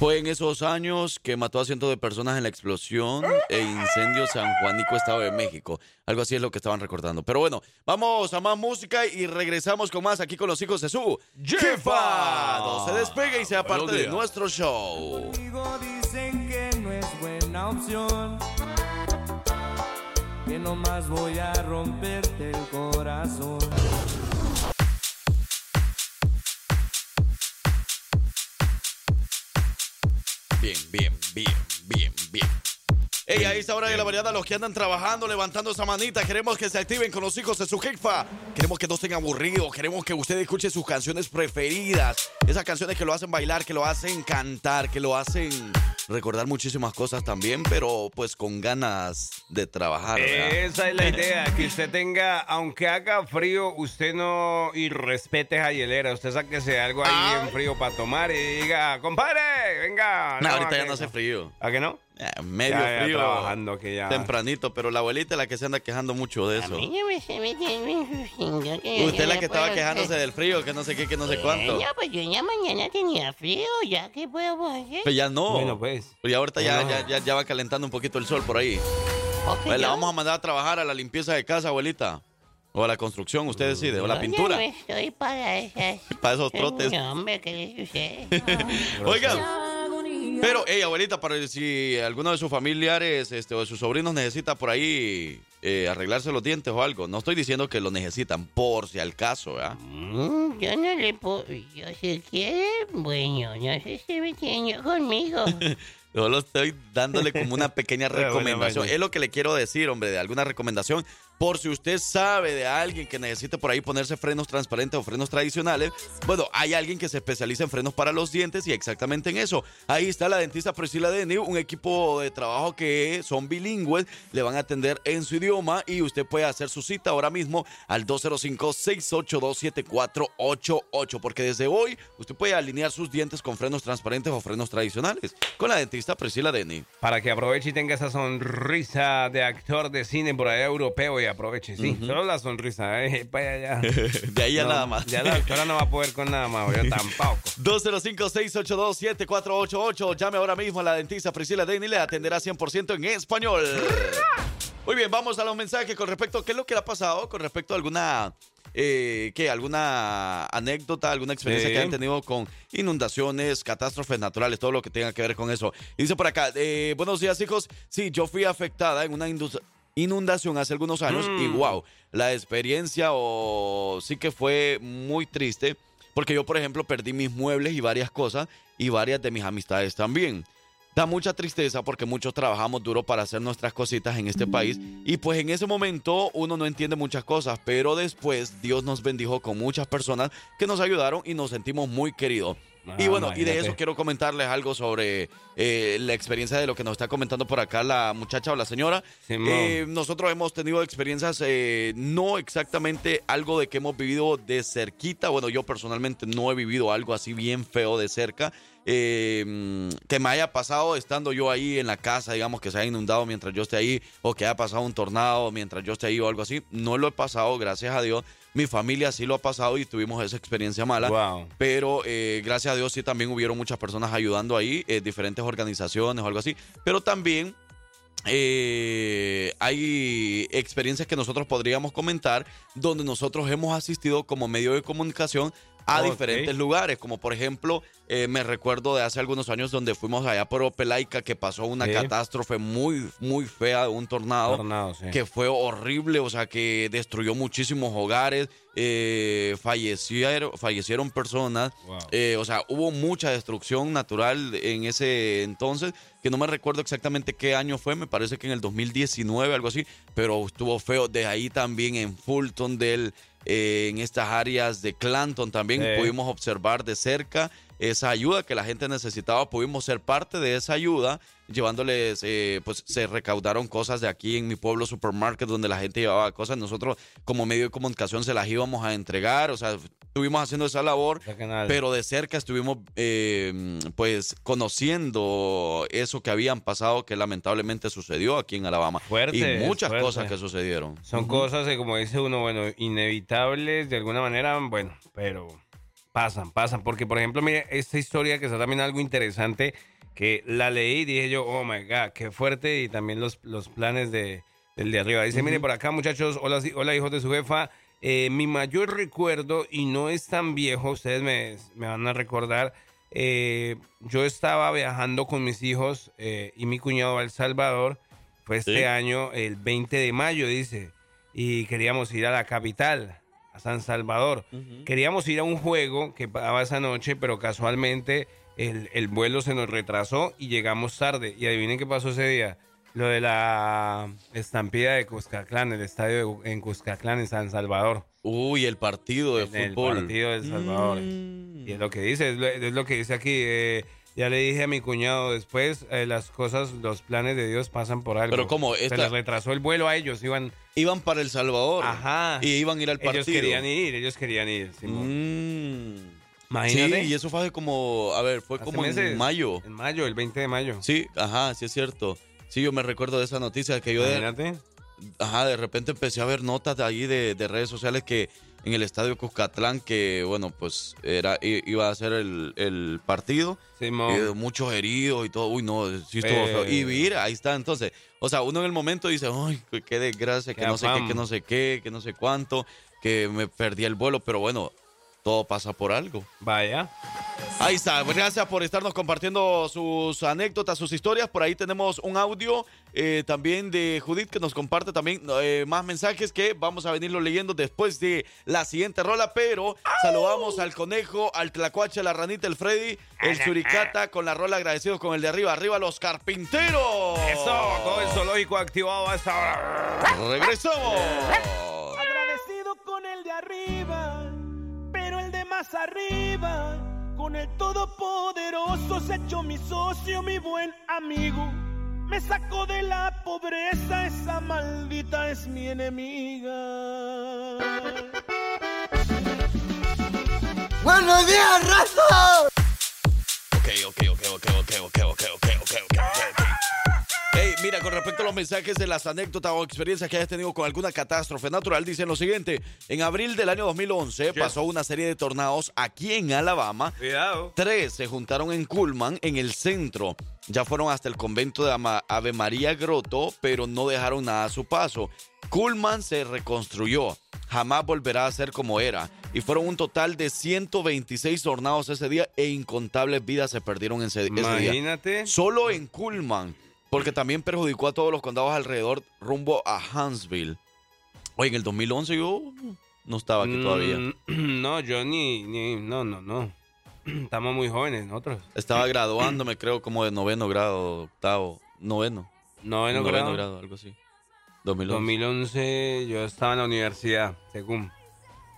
Fue en esos años que mató a cientos de personas en la explosión e incendio San Juanico, Estado de México. Algo así es lo que estaban recordando. Pero bueno, vamos a más música y regresamos con más aquí con los hijos de su jefa. No se despegue y sea Buenos parte de nuestro show. Conmigo dicen que no es buena opción. Que nomás voy a romperte el corazón. Bien, bien, bien, bien, bien. Ey, a esta hora de la mañana, los que andan trabajando, levantando esa manita, queremos que se activen con los hijos de su jefa. Queremos que no estén aburridos, queremos que usted escuche sus canciones preferidas. Esas canciones que lo hacen bailar, que lo hacen cantar, que lo hacen recordar muchísimas cosas también, pero pues con ganas de trabajar. ¿verdad? Esa es la idea, que usted tenga, aunque haga frío, usted no irrespete a hielera. Usted sáquese algo ahí bien frío para tomar y diga, compadre, venga. No, ahorita ¿a ya no hace frío. ¿A qué no? Eh, medio Ya, ya frío. trabajando que ya. Tempranito, pero la abuelita es la que se anda quejando mucho de eso. yo Usted es la yo que puedo- estaba quejándose del frío, que no sé qué, que no sé cuánto. Eh, ya, pues yo ya mañana tenía frío, ya, ¿qué podemos hacer? Pues ya no. Bueno, pues. Pero ya ahorita ya, ya, ya, ya va calentando un poquito el sol por ahí. Ok, Pues la yo- vamos a mandar a trabajar a la limpieza de casa, abuelita. O a la construcción, usted decide. O a la yo pintura. Ya no estoy para esas. *laughs* Para esos trotes. No, hombre, ¿qué le sucede? *laughs* Oigan. Pero, hey, abuelita, para si alguno de sus familiares este, o de sus sobrinos necesita por ahí eh, arreglarse los dientes o algo. No estoy diciendo que lo necesitan, por si al caso, ¿verdad? Mm, yo no le puedo... Yo si quiere, bueno, no sé si me tiene conmigo. *laughs* Yo lo estoy dándole como una *laughs* pequeña recomendación. Es lo que le quiero decir, hombre, de alguna recomendación. Por si usted sabe de alguien que necesite por ahí ponerse frenos transparentes o frenos tradicionales, bueno, hay alguien que se especializa en frenos para los dientes y exactamente en eso. Ahí está la dentista Priscila Denny, un equipo de trabajo que son bilingües, le van a atender en su idioma y usted puede hacer su cita ahora mismo al 205-682-7488, porque desde hoy usted puede alinear sus dientes con frenos transparentes o frenos tradicionales con la dentista Priscila Denny. Para que aproveche y tenga esa sonrisa de actor de cine por allá europeo y aproveche, sí. Solo la sonrisa, eh, *laughs* para allá. *laughs* De ahí a No, nada más. Ya la doctora no va a poder con nada más, yo tampoco. 205-682-7488. Llame ahora mismo a la dentista Priscila Denny. Le atenderá 100% en español. Muy bien, vamos a los mensajes con respecto a qué es lo que le ha pasado, con respecto a alguna, eh, ¿qué? alguna anécdota, alguna experiencia Sí. que hayan tenido con inundaciones, catástrofes naturales, todo lo que tenga que ver con eso. Y dice por acá, eh, buenos días hijos, sí, yo fui afectada en una inundación hace algunos años y Mm. wow, la experiencia o sí que fue muy triste. Porque yo, por ejemplo, perdí mis muebles y varias cosas y varias de mis amistades también. Da mucha tristeza porque muchos trabajamos duro para hacer nuestras cositas en este país y pues en ese momento uno no entiende muchas cosas, pero después Dios nos bendijo con muchas personas que nos ayudaron y nos sentimos muy queridos. Y Ah, bueno, y de eso quiero comentarles algo sobre eh, la experiencia de lo que nos está comentando por acá la muchacha o la señora. Eh, nosotros hemos tenido experiencias, eh, no exactamente algo de que hemos vivido de cerquita. Bueno, yo personalmente no he vivido algo así bien feo de cerca. eh, que me haya pasado estando yo ahí en la casa, digamos, que se haya inundado mientras yo esté ahí, o que haya pasado un tornado mientras yo esté ahí o algo así. No lo he pasado, gracias a Dios. Mi familia sí lo ha pasado y tuvimos esa experiencia mala. Wow. Pero eh, gracias a Dios sí también hubieron muchas personas ayudando ahí, eh, diferentes organizaciones o algo así. Pero también eh, hay experiencias que nosotros podríamos comentar donde nosotros hemos asistido como medio de comunicación a diferentes lugares, como por ejemplo, eh, me recuerdo de hace algunos años donde fuimos allá por Opelaica que pasó una Sí. catástrofe muy, muy fea un tornado Tornado, sí. que fue horrible, o sea, que destruyó muchísimos hogares, eh, fallecieron, fallecieron personas, Wow. eh, o sea, hubo mucha destrucción natural en ese entonces, que no me recuerdo exactamente qué año fue, me parece que en el 2019, algo así, pero estuvo feo. De ahí también en Fulton, del, eh, en estas áreas de Clanton también Sí. pudimos observar de cerca esa ayuda que la gente necesitaba, pudimos ser parte de esa ayuda, llevándoles, eh, pues se recaudaron cosas de aquí en mi pueblo supermarket donde la gente llevaba cosas, nosotros como medio de comunicación se las íbamos a entregar, o sea, estuvimos haciendo esa labor, pero de cerca estuvimos eh, pues conociendo eso que habían pasado que lamentablemente sucedió aquí en Alabama. Fuerte, y muchas fuerte. cosas que sucedieron. Son cosas que, como dice uno, bueno, inevitables de alguna manera, bueno, pero pasan, pasan. Porque, por ejemplo, mire, esta historia que está también algo interesante, que la leí y dije yo, oh my God, qué fuerte, y también los, los planes de, del de arriba. Dice, mire, por acá, muchachos, hola, hola hijos de su jefa. Eh, mi mayor recuerdo, y no es tan viejo, ustedes me, me van a recordar, eh, yo estaba viajando con mis hijos eh, y mi cuñado a El Salvador. Fue este Sí. año, el 20 de mayo, dice. Y queríamos ir a la capital, a San Salvador. Queríamos ir a un juego que pasaba esa noche, pero casualmente el, el vuelo se nos retrasó y llegamos tarde. Y adivinen qué pasó ese día. Lo de la estampida de Cuscatlán, el estadio de- en Cuscatlán, en San Salvador. Uy, el partido de En el fútbol. partido de El Salvador. Mm. Y es lo que dice, es lo, es lo que dice aquí. eh, ya le dije a mi cuñado después, eh, las cosas, los planes de Dios pasan por algo. Pero ¿cómo? Se les retrasó el vuelo a ellos, iban... Iban para El Salvador. Ajá. Y iban a ir al partido. Ellos querían ir, ellos querían ir. Simón. Mm. Imagínate. Sí, y eso fue hace como, a ver, fue Hace como meses. en mayo. En mayo, el 20 de mayo. Sí, ajá, sí es cierto. Sí, yo me recuerdo de esa noticia que yo de, Imagínate. ajá, de repente empecé a ver notas de allí de, de redes sociales que en el estadio Cuscatlán, que bueno, pues era iba a ser el, el partido, eh, muchos heridos y todo, uy, no, sí estuvo feo. Y mira, ahí está, entonces, o sea, uno en el momento dice, ay, qué- desgracia, que no sé qué, que no sé qué, que no sé cuánto, que me perdí el vuelo, pero bueno, todo pasa por algo. Vaya. Ahí está, gracias por estarnos compartiendo sus anécdotas, sus historias. Por ahí tenemos un audio eh, también de Judith que nos comparte también eh, más mensajes que vamos a venirlo leyendo después de la siguiente rola. Pero saludamos al conejo, al tlacuache, la ranita, el Freddy, el suricata con la rola agradecidos con el de arriba. Arriba los carpinteros. Eso, todo el zoológico activado a esta hora. Regresamos. Agradecido con el de arriba, más arriba, con el todopoderoso se echó mi socio, mi buen amigo. Me sacó de la pobreza, esa maldita es mi enemiga. ¡Buenos días, raza! Ok, ok, ok, ok, ok, ok, ok, ok, ok, ok, ok. Hey, mira, con respecto a los mensajes de las anécdotas o experiencias que hayas tenido con alguna catástrofe natural, dicen lo siguiente. En abril del año 2011 pasó una serie de tornados aquí en Alabama. Cuidado. Tres se juntaron en Cullman, en el centro. Ya fueron hasta el convento de Ave María Grotto, pero no dejaron nada a su paso. Cullman se reconstruyó. Jamás volverá a ser como era. Y fueron un total de 126 tornados ese día e incontables vidas se perdieron en ese, ese día. Imagínate. Solo en Cullman, porque también perjudicó a todos los condados alrededor rumbo a Huntsville. Oye, en el 2011 yo no estaba aquí todavía. Mm, *clears throat* No, yo ni, ni. No, no, no. *clears throat* Estamos muy jóvenes nosotros. Estaba *clears throat* graduándome, creo, como de noveno grado, octavo, noveno. Noveno noveno grado. algo así. 2011. 2011 yo estaba en la universidad, según.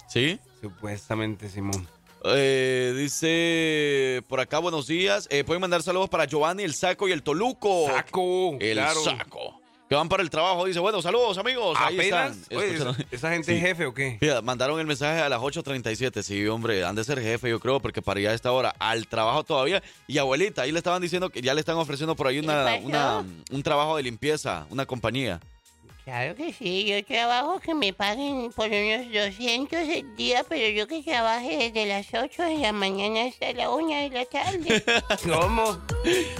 ¿Sí? Supuestamente, Simón. Eh, dice por acá, buenos días. Eh, pueden mandar saludos para Giovanni, el Saco y el Toluco. Saco. El claro. Saco. Que van para el trabajo. Dice, bueno, saludos amigos. Ahí Apenas. están. Oye, esa, esa gente Sí. es jefe o qué? Mira, mandaron el mensaje a las 8.37. Sí, hombre, han de ser jefe, yo creo, porque para ir a esta hora al trabajo todavía. Y abuelita, ahí le estaban diciendo que ya le están ofreciendo por ahí una, una- un trabajo de limpieza, una compañía. Claro que sí, yo trabajo que me paguen por unos 200 el día, pero yo que trabaje desde las 8 de la mañana hasta la 1 de la tarde. *laughs* ¿Cómo?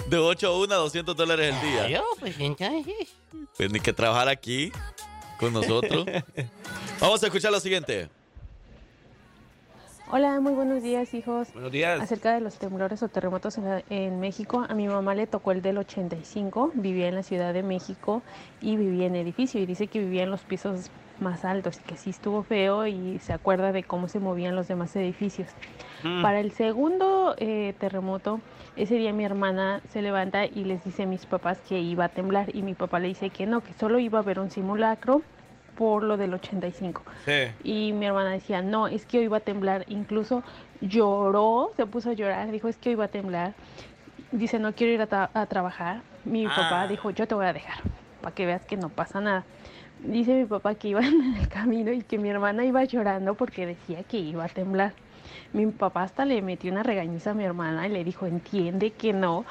De 8 a 1, 200 dólares el día. Claro, pues entonces. Pues ni que trabajar aquí con nosotros. *laughs* Vamos a escuchar lo siguiente. Hola, muy buenos días, hijos. Buenos días. Acerca de los temblores o terremotos en, la- en México, a mi mamá le tocó el del 85, vivía en la Ciudad de México y vivía en edificio y dice que vivía en los pisos más altos y que sí estuvo feo y se acuerda de cómo se movían los demás edificios. Para el segundo eh, terremoto, ese día mi hermana se levanta y les dice a mis papás que iba a temblar y mi papá le dice que no, que solo iba a haber un simulacro por lo del 85. Sí. Y mi hermana decía, no, es que hoy va a temblar. Incluso lloró, se puso a llorar, dijo, es que hoy va a temblar. Dice, no quiero ir a, tra- a trabajar. Mi papá dijo, yo te voy a dejar, para que veas que no pasa nada. Dice mi papá que iban *laughs* en el camino y que mi hermana iba llorando porque decía que iba a temblar. Mi papá hasta le metió una regañiza a mi hermana y le dijo, entiende que no,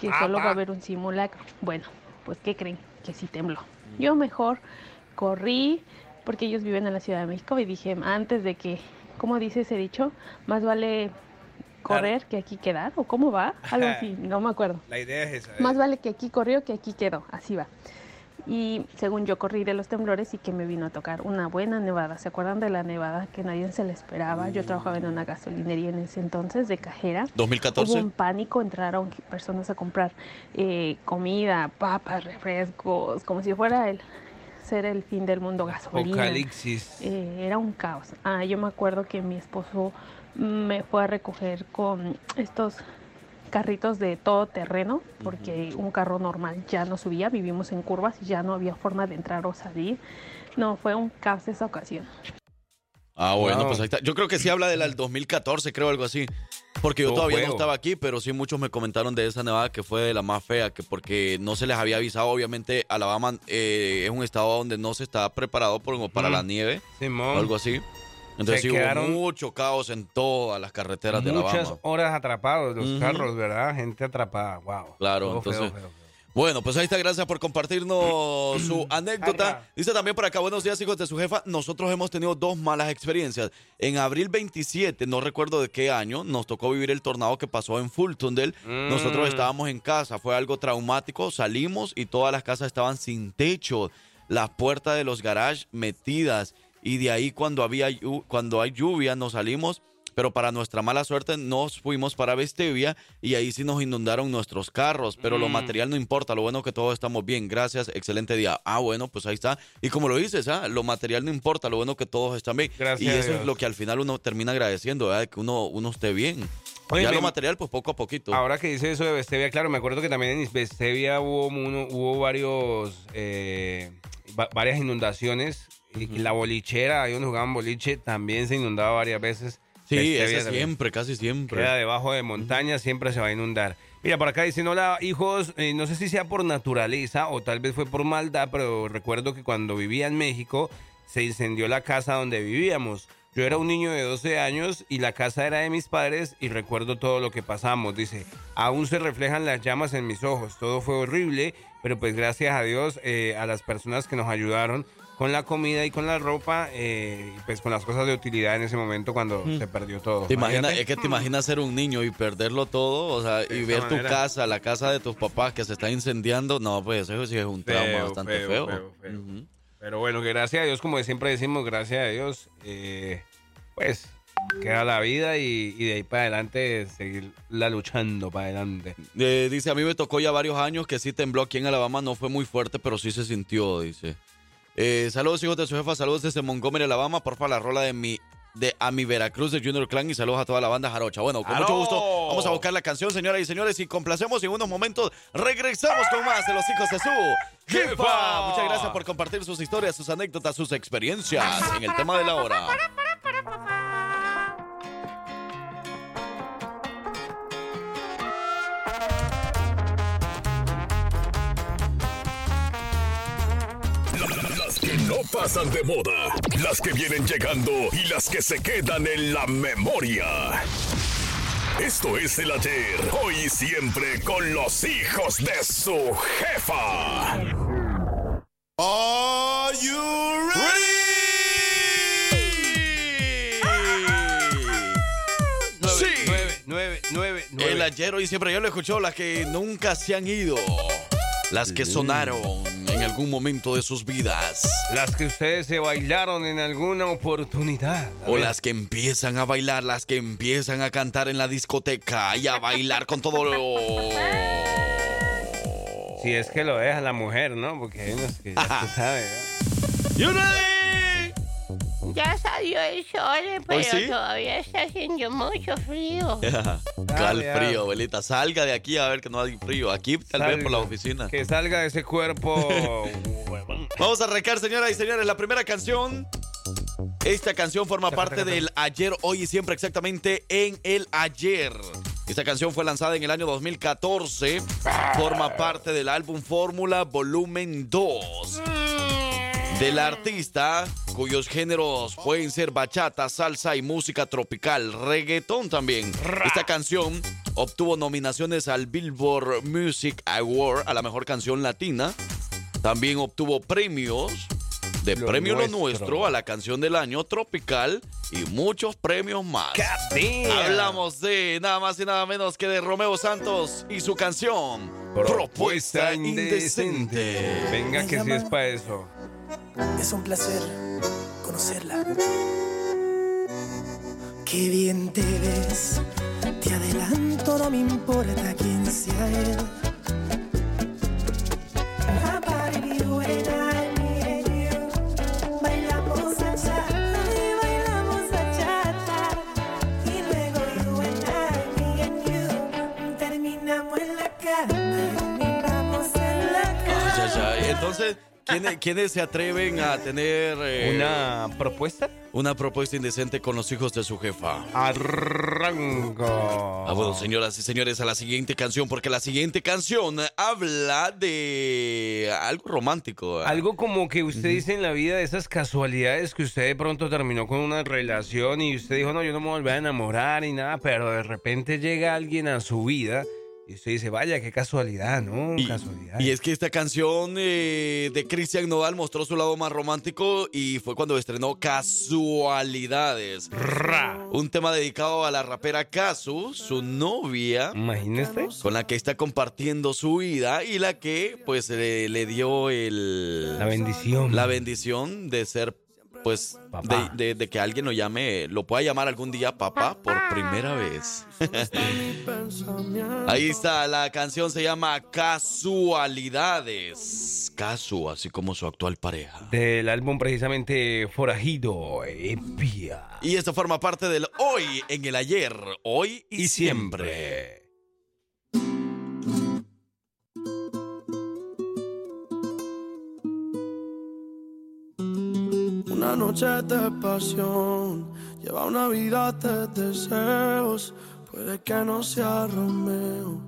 que solo va a haber un simulacro. Bueno, pues ¿qué creen? Que sí tembló. Yo mejor corrí porque ellos viven en la Ciudad de México y dije, antes de que, ¿cómo dice ese dicho? Más vale correr que aquí quedar, o cómo va, *laughs* algo así, no me acuerdo. La idea es esa. ¿eh? Más vale que aquí corrió que aquí quedó, así va. Y según yo corrí de los temblores y que me vino a tocar una buena nevada. ¿Se acuerdan de la nevada que nadie se le esperaba? Yo trabajaba en una gasolinería en ese entonces de cajera. 2014. Hubo un pánico, entraron personas a comprar eh, comida, papas, refrescos, como si fuera el ser el fin del mundo, gasolina. Apocalipsis. Eh, era un caos. Ah, yo me acuerdo que mi esposo me fue a recoger con estos carritos de todo terreno, porque un carro normal ya no subía, vivimos en curvas y ya no había forma de entrar o salir. No, fue un caos esa ocasión. Ah, bueno, Wow. pues ahí está. Yo creo que sí habla de la del 2014, creo, algo así. Porque yo Todo todavía no estaba aquí, pero sí muchos me comentaron de esa nevada que fue de la más fea, que porque no se les había avisado. Obviamente, Alabama eh, es un estado donde no se está preparado por- para Mm. la nieve Simón. o algo así. Entonces sí hubo mucho caos en todas las carreteras de Muchas Alabama. horas atrapados los carros, ¿verdad? Gente atrapada. Wow. Claro, feo, entonces- feo, feo. Bueno, pues ahí está, gracias por compartirnos su *clears throat* anécdota. Dice también por acá, buenos días, hijos de su jefa. Nosotros hemos tenido dos malas experiencias. En abril 27, no recuerdo de qué año, nos tocó vivir el tornado que pasó en Fultondale. Mm. Nosotros estábamos en casa, fue algo traumático. Salimos y todas las casas estaban sin techo, las puertas de los garages metidas. Y de ahí cuando, había, cuando hay lluvia nos salimos pero para nuestra mala suerte nos fuimos para Vestevia y ahí sí nos inundaron nuestros carros, pero lo Mm. material no importa, lo bueno que todos estamos bien, gracias, excelente día. Ah, bueno, pues ahí está. Y como lo dices, ¿ah? lo material no importa, lo bueno que todos están bien. Gracias y eso es lo que al final uno termina agradeciendo, ¿verdad? que uno, uno esté bien. Oye, ya me- lo material, pues poco a poquito. Ahora que dice eso de Bestevia, claro, me acuerdo que también en Bestevia hubo, uno- hubo varios, eh, va- varias inundaciones. Y la bolichera, ahí donde jugaban boliche, también se inundaba varias veces. Sí, también. siempre, casi siempre. Queda debajo de montaña, siempre se va a inundar. Mira, por acá dicen, hola hijos, eh, no sé si sea por naturaleza o tal vez fue por maldad, pero recuerdo que cuando vivía en México se incendió la casa donde vivíamos. Yo era un niño de 12 años y la casa era de mis padres y recuerdo todo lo que pasamos. Dice, aún se reflejan las llamas en mis ojos. Todo fue horrible, pero pues gracias a Dios, eh, a las personas que nos ayudaron con la comida y con la ropa, eh, y pues con las cosas de utilidad en ese momento cuando se perdió todo. Te Imagínate. es que te imaginas ser un niño y perderlo todo, o sea, y ver tu casa, la casa de tus papás que se está incendiando, no, pues eso sí es un trauma Feo, bastante feo. Pero bueno, que gracias a Dios, como siempre decimos, gracias a Dios, eh, pues queda la vida y, y de ahí para adelante seguir la luchando para adelante. Eh, dice, a mí me tocó ya varios años que sí tembló aquí en Alabama, no fue muy fuerte, pero sí se sintió, dice. Eh, saludos hijos de su jefa, saludos desde Montgomery, Alabama, porfa la rola de mi de a mi Veracruz de Junior Clan y saludos a toda la banda jarocha. Bueno, con mucho gusto vamos a buscar la canción, señoras y señores, y complacemos y en unos momentos regresamos con más de los hijos de su jefa. ¡Jefa! Muchas gracias por compartir sus historias, sus anécdotas, sus experiencias en el tema de la hora. Pasan de moda, las que vienen llegando y las que se quedan en la memoria. Esto es el ayer, hoy y siempre con los hijos de su jefa. Are you Nueve, Sí. nueve, nueve, nueve, nueve. El ayer, hoy y siempre yo lo escucho, las que nunca se han ido. Las que sonaron algún momento de sus vidas. Las que ustedes se bailaron en alguna oportunidad. O las que empiezan a bailar, las que empiezan a cantar en la discoteca y a bailar con todo lo... Si es que lo deja la mujer, ¿no? Porque hay unos que ya se sabe. Ya salió el sol, pero sí? todavía está haciendo mucho frío. *laughs* ¿Cuál ya. frío, abuelita? Salga de aquí a ver que no hay frío. Aquí tal vez por la Salga. oficina. Que salga de ese cuerpo. *laughs* Vamos a arrancar, señoras y señores, la primera canción. Esta canción forma parte del ayer, hoy y siempre, exactamente en el ayer. Esta canción fue lanzada en el año 2014. Forma parte del álbum Fórmula Volumen 2. Del artista, cuyos géneros pueden ser bachata, salsa y música tropical, reggaetón también. Esta canción obtuvo nominaciones al Billboard Music Award a la mejor canción latina. También obtuvo premios de Lo Premio Nuestro. Lo Nuestro a la canción del año tropical y muchos premios más. Hablamos de nada más y nada menos que de Romeo Santos y su canción Propuesta Indecente. Venga, que si es para eso. Es un placer conocerla. Qué bien te ves. Te adelanto, no me importa quién sea él. Entonces, ¿quiénes, quiénes se atreven a tener eh, ¿Una propuesta? una propuesta indecente con los hijos de su jefa? Arranco. Ah, bueno, señoras y señores, a la siguiente canción, porque la siguiente canción habla de algo romántico. ¿eh? Algo como que usted dice en la vida de esas casualidades que usted de pronto terminó con una relación y usted dijo, no, yo no me volví a enamorar ni nada, pero de repente llega alguien a su vida y usted dice, vaya, qué casualidad, ¿no? Y, casualidad. y es que esta canción eh, de Cristian Nodal mostró su lado más romántico y fue cuando estrenó Casualidades. Un tema dedicado a la rapera Casu, su novia. Imagínese. Con la que está compartiendo su vida y la que pues le, le dio el... La bendición. La bendición de ser pues, de, de- de que alguien lo llame, lo pueda llamar algún día papá por primera vez. *laughs* Ahí está, la canción se llama Casualidades. Casu, así como su actual pareja. Del álbum precisamente Forajido, Epia. Y esto forma parte del hoy en el ayer, hoy y, Y siempre. siempre. Una noche de pasión lleva una vida de deseos. Puede que no sea Romeo,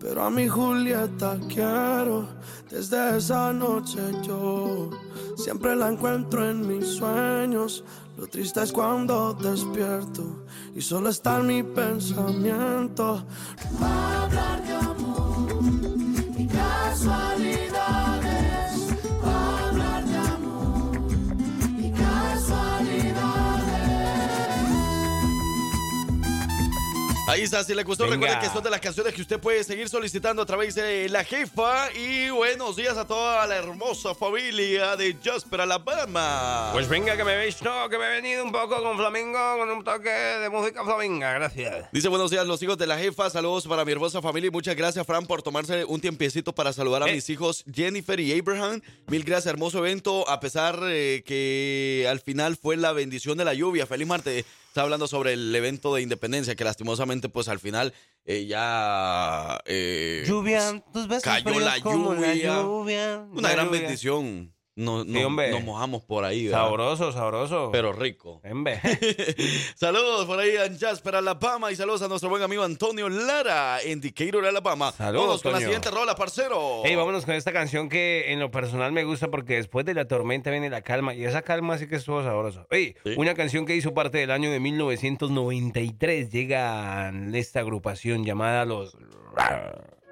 pero a mi Julieta quiero. Desde esa noche yo siempre la encuentro en mis sueños. Lo triste es cuando despierto y solo está en mi pensamiento. Hablar de Ahí está, si le gustó, Venga. recuerde que son de las canciones que usted puede seguir solicitando a través de la jefa. Y buenos días a toda la hermosa familia de Jasper, Alabama. Pues venga, que me he visto, que me he venido un poco con flamenco, con un toque de música flamenca, gracias. Dice buenos días los hijos de la jefa, saludos para mi hermosa familia y muchas gracias Fran por tomarse un tiempecito para saludar a Eh. mis hijos Jennifer y Abraham. Mil gracias, hermoso evento, a pesar eh, que al final fue la bendición de la lluvia. Feliz martes. Está hablando sobre el evento de independencia que lastimosamente pues al final eh, ya eh, Lluvia, tus besos cayó la lluvia. lluvia, una la gran lluvia. bendición. No, no- Sí, nos mojamos por ahí, ¿verdad? Sabroso, sabroso. pero rico. Embe. *laughs* saludos por ahí en Jasper, Alabama y saludos a nuestro buen amigo Antonio Lara en Decatur, Alabama. Saludos, Vamos con la siguiente rola, parcero. Hey, vámonos con esta canción que en lo personal me gusta porque después de la tormenta viene la calma y esa calma sí que estuvo sabrosa. Hey, Sí. una canción que hizo parte del año de 1993 llega en esta agrupación llamada Los,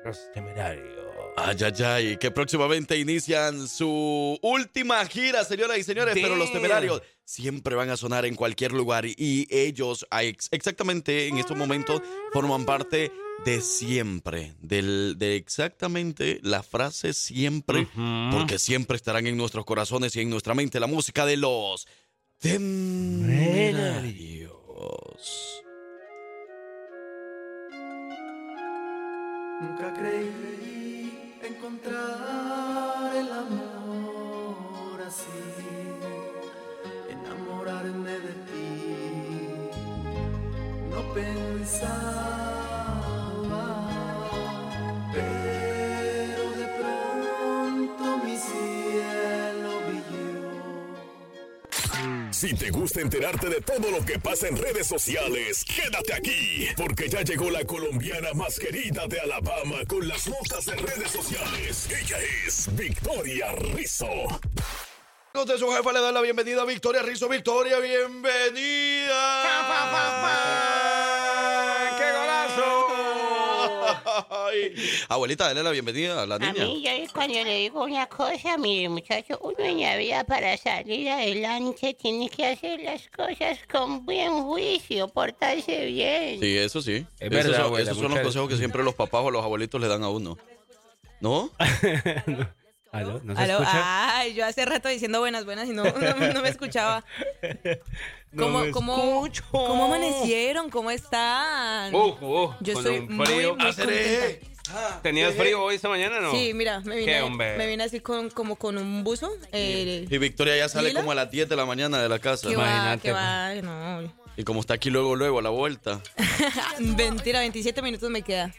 los Temerarios. Ay, ay, ay, que próximamente inician su última gira, señoras y señores, pero los temerarios siempre van a sonar en cualquier lugar y, ellos exactamente en estos momentos forman parte de siempre, del, de exactamente la frase siempre, porque siempre estarán en nuestros corazones y en nuestra mente la música de los temerarios. Nunca creí Si te gusta enterarte de todo lo que pasa en redes sociales, quédate aquí, porque ya llegó la colombiana más querida de Alabama con las notas de redes sociales. Ella es Victoria Rizzo. De su jefa le dan la bienvenida a Victoria Rizzo. Victoria, bienvenida. Ay. Abuelita, dale la bienvenida a la A niña. mí, yo cuando le digo una cosa, mire, muchacho, uno en la vida para salir adelante tiene que hacer las cosas con buen juicio, portarse bien. Sí, eso sí. Es esos verdad, son, abuela, esos son los consejos que siempre los papás o los abuelitos le dan a uno. ¿No? *laughs* ¿Aló? ¿No se Aló, escucha? ay, yo hace rato diciendo buenas, buenas y no, *laughs* no, no me escuchaba. *laughs* No ¿Cómo, me cómo, escucho. ¿Cómo amanecieron? ¿Cómo están? Uh, uh, yo estoy muy, frío. muy contenta. ¿Tenías frío hoy esta mañana no? Sí, mira, me ¿Qué, vine, hombre? me vine así con, como con un buzo. Eh, Y Victoria ya sale ¿Lila? como a las 10 de la mañana de la casa. ¿Qué va? Imagínate, ¿Qué va? No. Y como está aquí luego, luego, a la vuelta. *laughs* Mentira, 27 minutos me queda.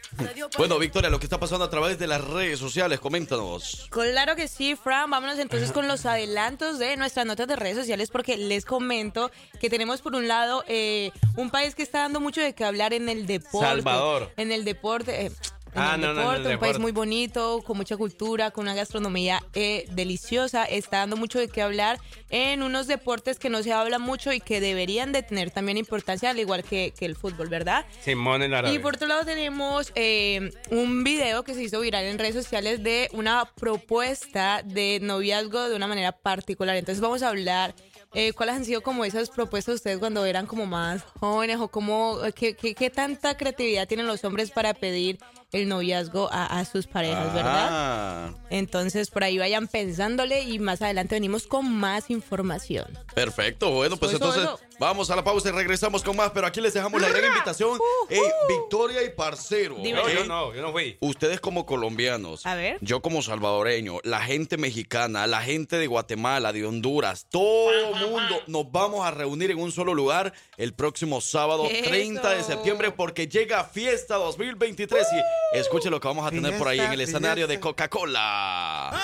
Bueno, Victoria, lo que está pasando a través de las redes sociales, coméntanos. Claro que sí, Fran. Vámonos entonces con los adelantos de nuestras notas de redes sociales porque les comento que tenemos por un lado eh, un país que está dando mucho de qué hablar en el deporte. Salvador. En el deporte. eh, en Ah, el no, no, deporte, un país muy bonito, con mucha cultura, con una gastronomía eh, deliciosa. Está dando mucho de qué hablar en unos deportes que no se habla mucho y que deberían de tener también importancia, al igual que, que el fútbol, ¿verdad? Simón en árabe. Y por otro lado tenemos eh, un video que se hizo viral en redes sociales de una propuesta de noviazgo de una manera particular. Entonces vamos a hablar eh, cuáles han sido como esas propuestas de ustedes cuando eran como más jóvenes o cómo, qué, qué- qué tanta creatividad tienen los hombres para pedir el noviazgo a, a sus parejas, ¿verdad? Ah, Entonces por ahí vayan pensándole y más adelante venimos con más información. perfecto. Bueno, pues Eso, entonces eso. vamos a la pausa y regresamos con más. Pero aquí les dejamos la gran invitación. Ey, Victoria y Parcero. No, yo no, yo no fui. Ustedes como colombianos, A ver. yo como salvadoreño, la gente mexicana, la gente de Guatemala, de Honduras, todo el mundo nos vamos a reunir en un solo lugar el próximo sábado Eso. 30 de septiembre porque llega Fiesta 2023 y escuche lo que vamos a tener por ahí en el escenario de Coca-Cola.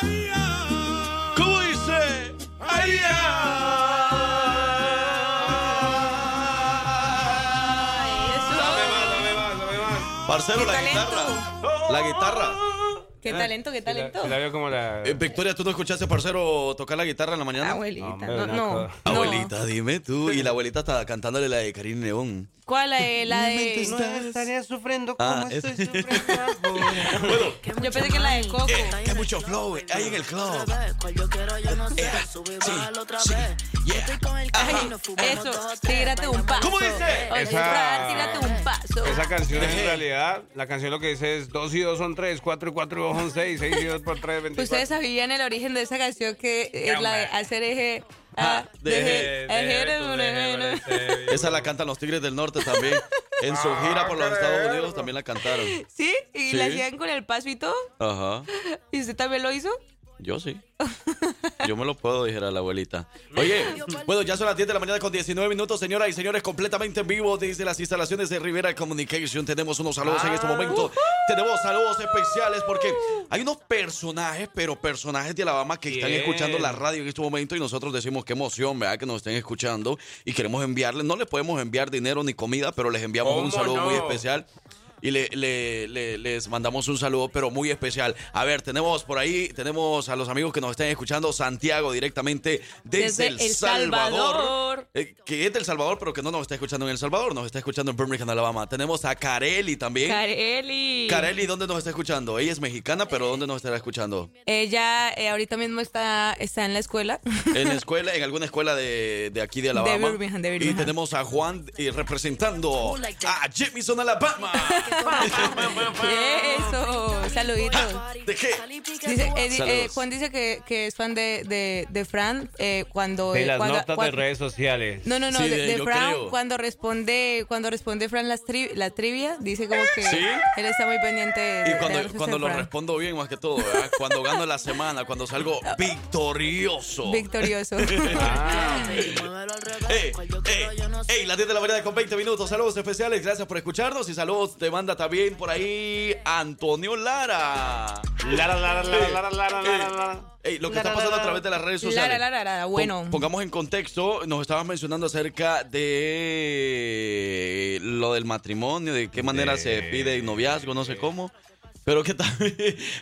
¿Cómo dice? ¡Ay, Parcero, la talento. guitarra. La guitarra. Qué talento, qué talento. Se la veo como la... Eh, Victoria, ¿tú no escuchaste, parcero, tocar la guitarra en la mañana? Abuelita, no, no. Abuelita, dime tú. Y la abuelita está cantándole la de Karim León. ¿Cuál es la de...? estaría sufriendo Ah, como es- estoy sufriendo *laughs* ahora. Yo pensé que la de Coco. Eh, que mucho flow hay en el club. Eh, sí, sí, yeah. Ay, eso, tírate un paso. ¿Cómo dice? Esa- tírate un paso. Esa canción en realidad, la canción lo que dice es 2 y 2 son 3, 4 y 4 y 2 son 6, 6 y 2 por 3, 24. Ustedes sabían el origen de esa canción que es la de hacer eje. Ah, ah, tu Esa la cantan los Tigres del Norte también. En su gira por los Estados Unidos también la cantaron. Sí, y Sí. la hacían con el paso y todo. Ajá. ¿Y usted también lo hizo? Yo sí. Yo me lo puedo, dijera la abuelita. Oye, bueno, ya son las 10 de la mañana con 19 minutos, señoras y señores, completamente en vivo desde las instalaciones de Rivera Communication. Tenemos unos saludos en este momento. Tenemos saludos especiales porque hay unos personajes, pero personajes de Alabama que están escuchando la radio en este momento y nosotros decimos qué emoción, ¿verdad? Que nos estén escuchando y queremos enviarles, no les podemos enviar dinero ni comida, pero les enviamos un ¿Cómo saludo muy especial. Y le, le- le- les mandamos un saludo, pero muy especial. A ver, tenemos por ahí, tenemos a los amigos que nos están escuchando, Santiago directamente desde, Desde El Salvador. Salvador. Eh, que es del Salvador, pero que no nos está escuchando en El Salvador, nos está escuchando en Birmingham, Alabama. Tenemos a Careli también. Kareli. Careli, ¿dónde nos está escuchando? Ella es mexicana, pero ¿dónde nos estará escuchando? Ella eh, ahorita mismo está, está en la escuela. En la *laughs* escuela, en alguna escuela de, de aquí de Alabama. Birmingham, de Y Birmingham. tenemos a Juan eh, representando a Jemison, Alabama. *laughs* Eso, saluditos. ¿De qué? Dice, eh, di- eh, Saludos. Juan dice que, que es fan de, de, de Fran eh, cuando... De las cuando- notas de redes sociales. No, no, no, Sí, de, de- de yo Fran creo. cuando responde cuando responde Fran las tri- la trivia, dice como que ¿Sí? él está muy pendiente de, Y de cuando, cosas cuando de lo Fran. respondo bien, más que todo, ¿verdad? Cuando gano la semana, cuando salgo victorioso. Victorioso. *laughs* Ah, ¡Ey, ey, ey! La 10 de la mañana con 20 minutos. Saludos especiales, gracias por escucharnos. Y saludos te manda también por ahí Antonio Lara. Lara, Lara, Lara, Lara, Lara, Lara, Lara. ey, lo que Lara, está pasando Lara, a través de las redes sociales. Lara, Lara, Pon- bueno. Pongamos en contexto, nos estabas mencionando acerca de lo del matrimonio, de qué manera De- se pide el noviazgo, no sé cómo. Pero qué tal,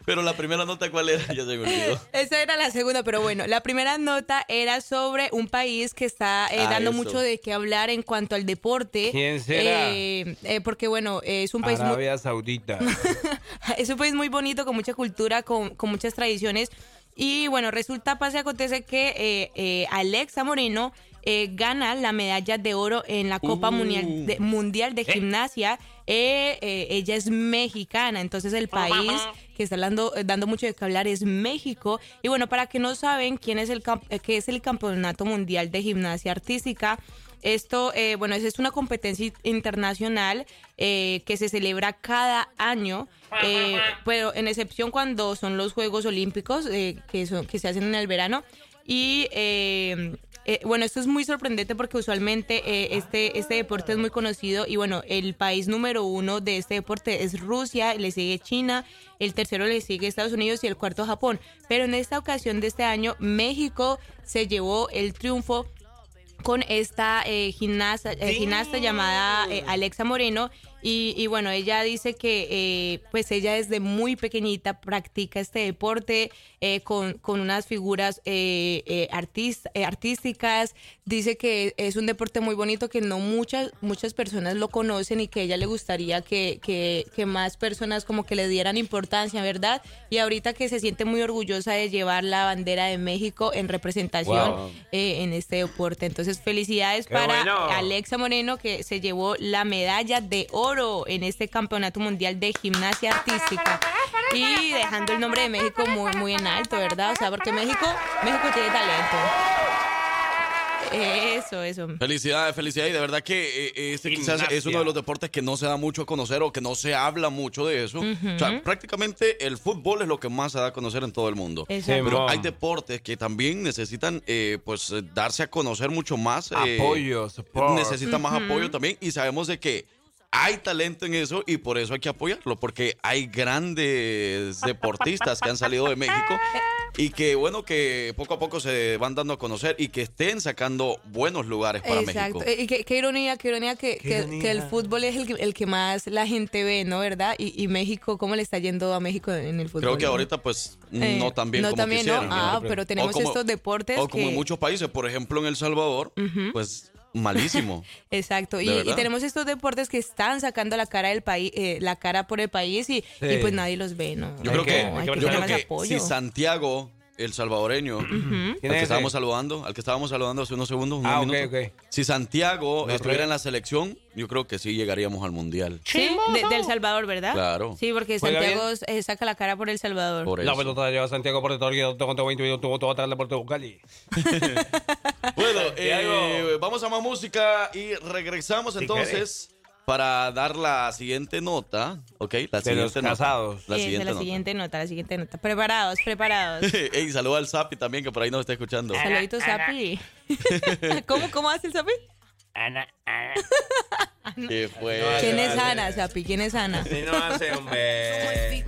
pero la primera nota cuál era, ya se me olvidó. Esa era la segunda, pero bueno, la primera nota era sobre un país que está eh, Ah, dando eso. mucho de qué hablar en cuanto al deporte. ¿Quién será? Eh, eh, porque bueno, es un país muy, Arabia Saudita. *laughs* es un país muy bonito, con mucha cultura, con, con muchas tradiciones. Y bueno, resulta, pasa y acontece que eh, eh, Alexa Moreno eh, gana la medalla de oro en la Copa Uh. Mundial, de, mundial de Gimnasia. Eh, eh, ella es mexicana, entonces el país que está dando, dando mucho de qué hablar es México. Y bueno, para que no saben quién es el, eh, qué es el Campeonato Mundial de Gimnasia Artística, esto, eh, bueno, es- una competencia internacional eh, que se celebra cada año, eh, pero en excepción cuando son los Juegos Olímpicos eh, que, son, que se hacen en el verano. Y eh, bueno, esto es muy sorprendente porque usualmente eh, este, este deporte es muy conocido y bueno, el país número uno de este deporte es Rusia, le sigue China, el tercero le sigue Estados Unidos y el cuarto Japón. Pero en esta ocasión de este año, México se llevó el triunfo con esta eh, gimnasta, eh, gimnasta llamada eh, Alexa Moreno. Y, y bueno, ella dice que eh, pues ella desde muy pequeñita practica este deporte eh, con, con unas figuras eh, eh, artis- eh, artísticas. Dice que es un deporte muy bonito que no muchas, muchas personas lo conocen y que a ella le gustaría que, que, que más personas como que le dieran importancia, ¿verdad? Y ahorita que se siente muy orgullosa de llevar la bandera de México en representación Wow. eh, en este deporte. Entonces, felicidades Qué para bueno. Alexa Moreno que se llevó la medalla de oro oro en este campeonato mundial de gimnasia artística y dejando el nombre de México muy, muy en alto, ¿verdad? O sea, porque México, México tiene talento. Eso, eso. Felicidades, felicidades. Y de verdad que eh, este quizás es uno de los deportes que no se da mucho a conocer o que no se habla mucho de eso. O sea, prácticamente el fútbol es lo que más se da a conocer en todo el mundo. Exacto. Pero hay deportes que también necesitan eh, pues eh, darse a conocer mucho más. eh, Apoyo, support. Necesitan más Ujú. apoyo también y sabemos de que hay talento en eso y por eso hay que apoyarlo, porque hay grandes deportistas que han salido de México *laughs* y que bueno, que poco a poco se van dando a conocer y que estén sacando buenos lugares para Exacto. México. Eh, Y qué, qué ironía, qué ironía que, Qué que- ironía. que el fútbol es el que, el que más la gente ve, ¿no? ¿Verdad? Y, y México, ¿cómo le está yendo a México en el fútbol? Creo que ahorita pues Eh, no tan bien no como tan bien, ¿no? quisieran. Ah, pero tenemos como- estos deportes O como que- en muchos países, por ejemplo en El Salvador, pues malísimo. *laughs* Exacto, y, ¿De y tenemos estos deportes que están sacando la cara del país, eh, la cara por el país y, Sí. y pues nadie los ve, ¿no? Yo Hay creo que, hay yo creo más que apoyo. si Santiago, el salvadoreño, al ¿Quién que es estábamos saludando, al que estábamos saludando hace unos segundos, unos Ah, ok, minutos, ok. si Santiago No, estuviera en la selección, yo creo que sí llegaríamos al mundial. Sí, de- del Salvador, ¿verdad? Claro. Sí, porque ¿Juega Santiago eh, saca la cara por El Salvador. Por La eso. pelota lleva Santiago por el territorio, tengo 20 minutos, tuvo toda tarde por Cali. *laughs* Bueno, *laughs* eh, vamos a más música y regresamos entonces para dar la siguiente nota, ¿ok? La De los siguiente nota. casados. La Sí, de siguiente la nota. siguiente nota, la siguiente nota. Preparados, preparados. *laughs* Ey, saluda al Zapi también, que por ahí nos está escuchando. Saluditos, Sapi. *laughs* ¿Cómo, ¿Cómo hace el Sapi? ¿Qué fue? ¿Quién es Ana, Sapi? ¿Quién es Ana? Si no hace, hombre. Eh,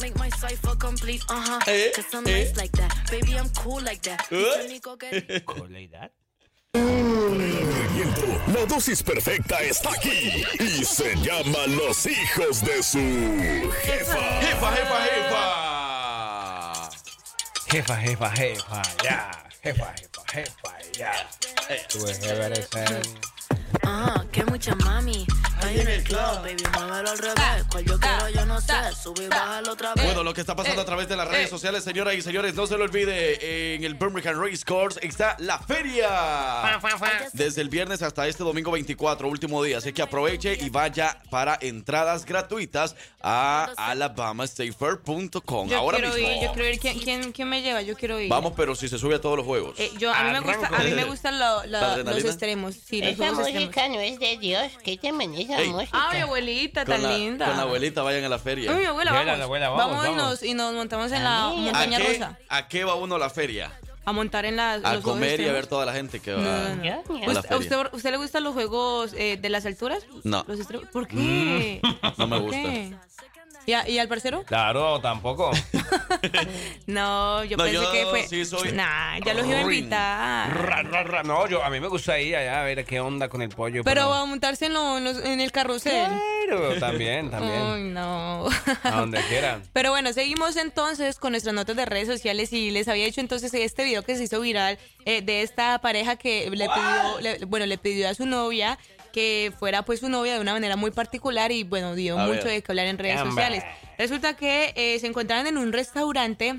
La dosis perfecta está aquí y se llama Los hijos de su jefa. Jefa, jefa, jefa. Jefa, jefa, jefa, ya. Jefa, jefa, jefa, ya. Eres el- Ah, que mucha mami. Ahí en el club, baby, muévelo al revés. Cual yo quiero, yo no sé. Sube y bájalo otra vez. Bueno, lo que está pasando a través de las redes sociales, señoras y señores, no se lo olvide, en el Birmingham Race Course está la feria. Desde el viernes hasta este domingo 24, último día. Así que aproveche y vaya para entradas gratuitas a alabamastatefair.com. Yo Ahora quiero mismo. ir, yo quiero ir. ¿Quién, quién, quién me lleva? Yo quiero ir. Vamos, pero si se sube a todos los juegos. Eh, yo, a mí me gusta, a mí me gustan lo- lo- ¿La los extremos. Sí, los Esa juegos extremos. música no es de Dios. ¿Qué te Ey. Ah, mi abuelita, con, tan la, linda. con la abuelita vayan a la feria. Ay, mi abuela, vamos. abuela, vamos, vamos, y vamos. nos- y nos montamos en la ¿A montaña qué, rusa. ¿A qué va uno a la feria? A montar en la. A los juegos comer y a ver toda la gente que va No, no, a no. la ¿Usted, a feria. usted, usted le gustan los juegos eh, de las alturas? No. Los. ¿Por qué? *laughs* No me ¿Por gusta. qué? ¿Y, a- y al parcero? Claro, tampoco. *laughs* No, yo No, pensé yo que fue. sí soy Nah, ya los iba a invitar. Ra, ra, ra. No, yo, a mí me gusta ir allá a ver qué onda con el pollo. Pero a montarse en, lo- en los- en el carrusel. Pero también, *laughs* también. Ay, no. A donde quieran. *laughs* Pero bueno, seguimos entonces con nuestras notas de redes sociales y les había dicho entonces este video que se hizo viral eh, de esta pareja que le pidió, le- bueno, le pidió a su novia que fuera pues su novia de una manera muy particular y bueno, dio A mucho ver. de que hablar en redes sociales. Resulta que eh, se encontraban en un restaurante.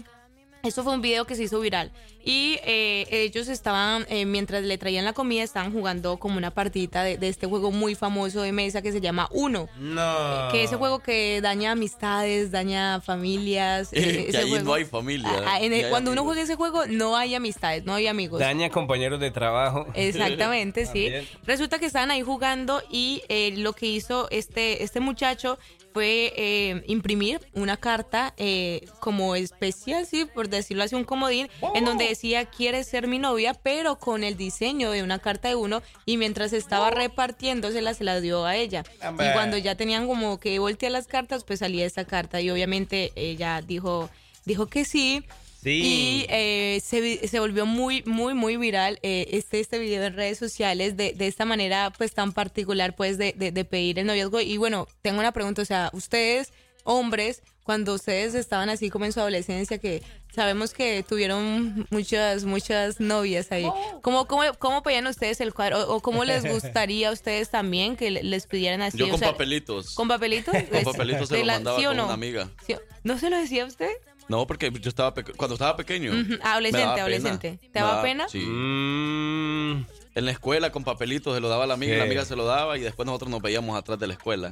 Esto fue un video que se hizo viral. Y eh, ellos estaban, eh, mientras le traían la comida, estaban jugando como una partidita de, de este juego muy famoso de mesa que se llama Uno. No. Que ese juego que daña amistades, daña familias. *laughs* eh, que ese ahí juego- no hay familia. Ah, en el- ni hay cuando uno juega ese juego no hay amistades, no hay amigos. Daña compañeros de trabajo. *laughs* Exactamente, sí. Resulta que estaban ahí jugando y eh, lo que hizo este, este muchacho fue eh, imprimir una carta eh, como especial, sí, por decirlo así, un comodín, en donde decía, quieres ser mi novia, pero con el diseño de una carta de uno y mientras estaba repartiéndosela se la dio a ella. Hombre. Y cuando ya tenían como que voltear las cartas, pues salía esta carta y obviamente ella dijo, dijo que sí. Sí. Y eh, se, se volvió muy, muy, muy viral eh, este, este video en redes sociales de, de esta manera pues tan particular pues de, de, de pedir el noviazgo. Y bueno, tengo una pregunta, o sea, ustedes, hombres, cuando ustedes estaban así como en su adolescencia, que sabemos que tuvieron muchas, muchas novias ahí, ¿cómo, cómo, cómo pedían ustedes el cuadro? ¿O, o cómo les *laughs* gustaría a ustedes también que le- les pidieran así? Yo O con sea, papelitos. ¿Con papelitos? Con papelitos se lo la- mandaba ¿sí o con no? una amiga. ¿Sí o- ¿No se lo decía a usted? No, porque yo estaba cuando estaba pequeño. Me Adolescente, adolescente. ¿Te daba pena? Sí. Mm, En la escuela con papelitos se lo daba a la amiga y Sí. la amiga se lo daba y después nosotros nos veíamos atrás de la escuela.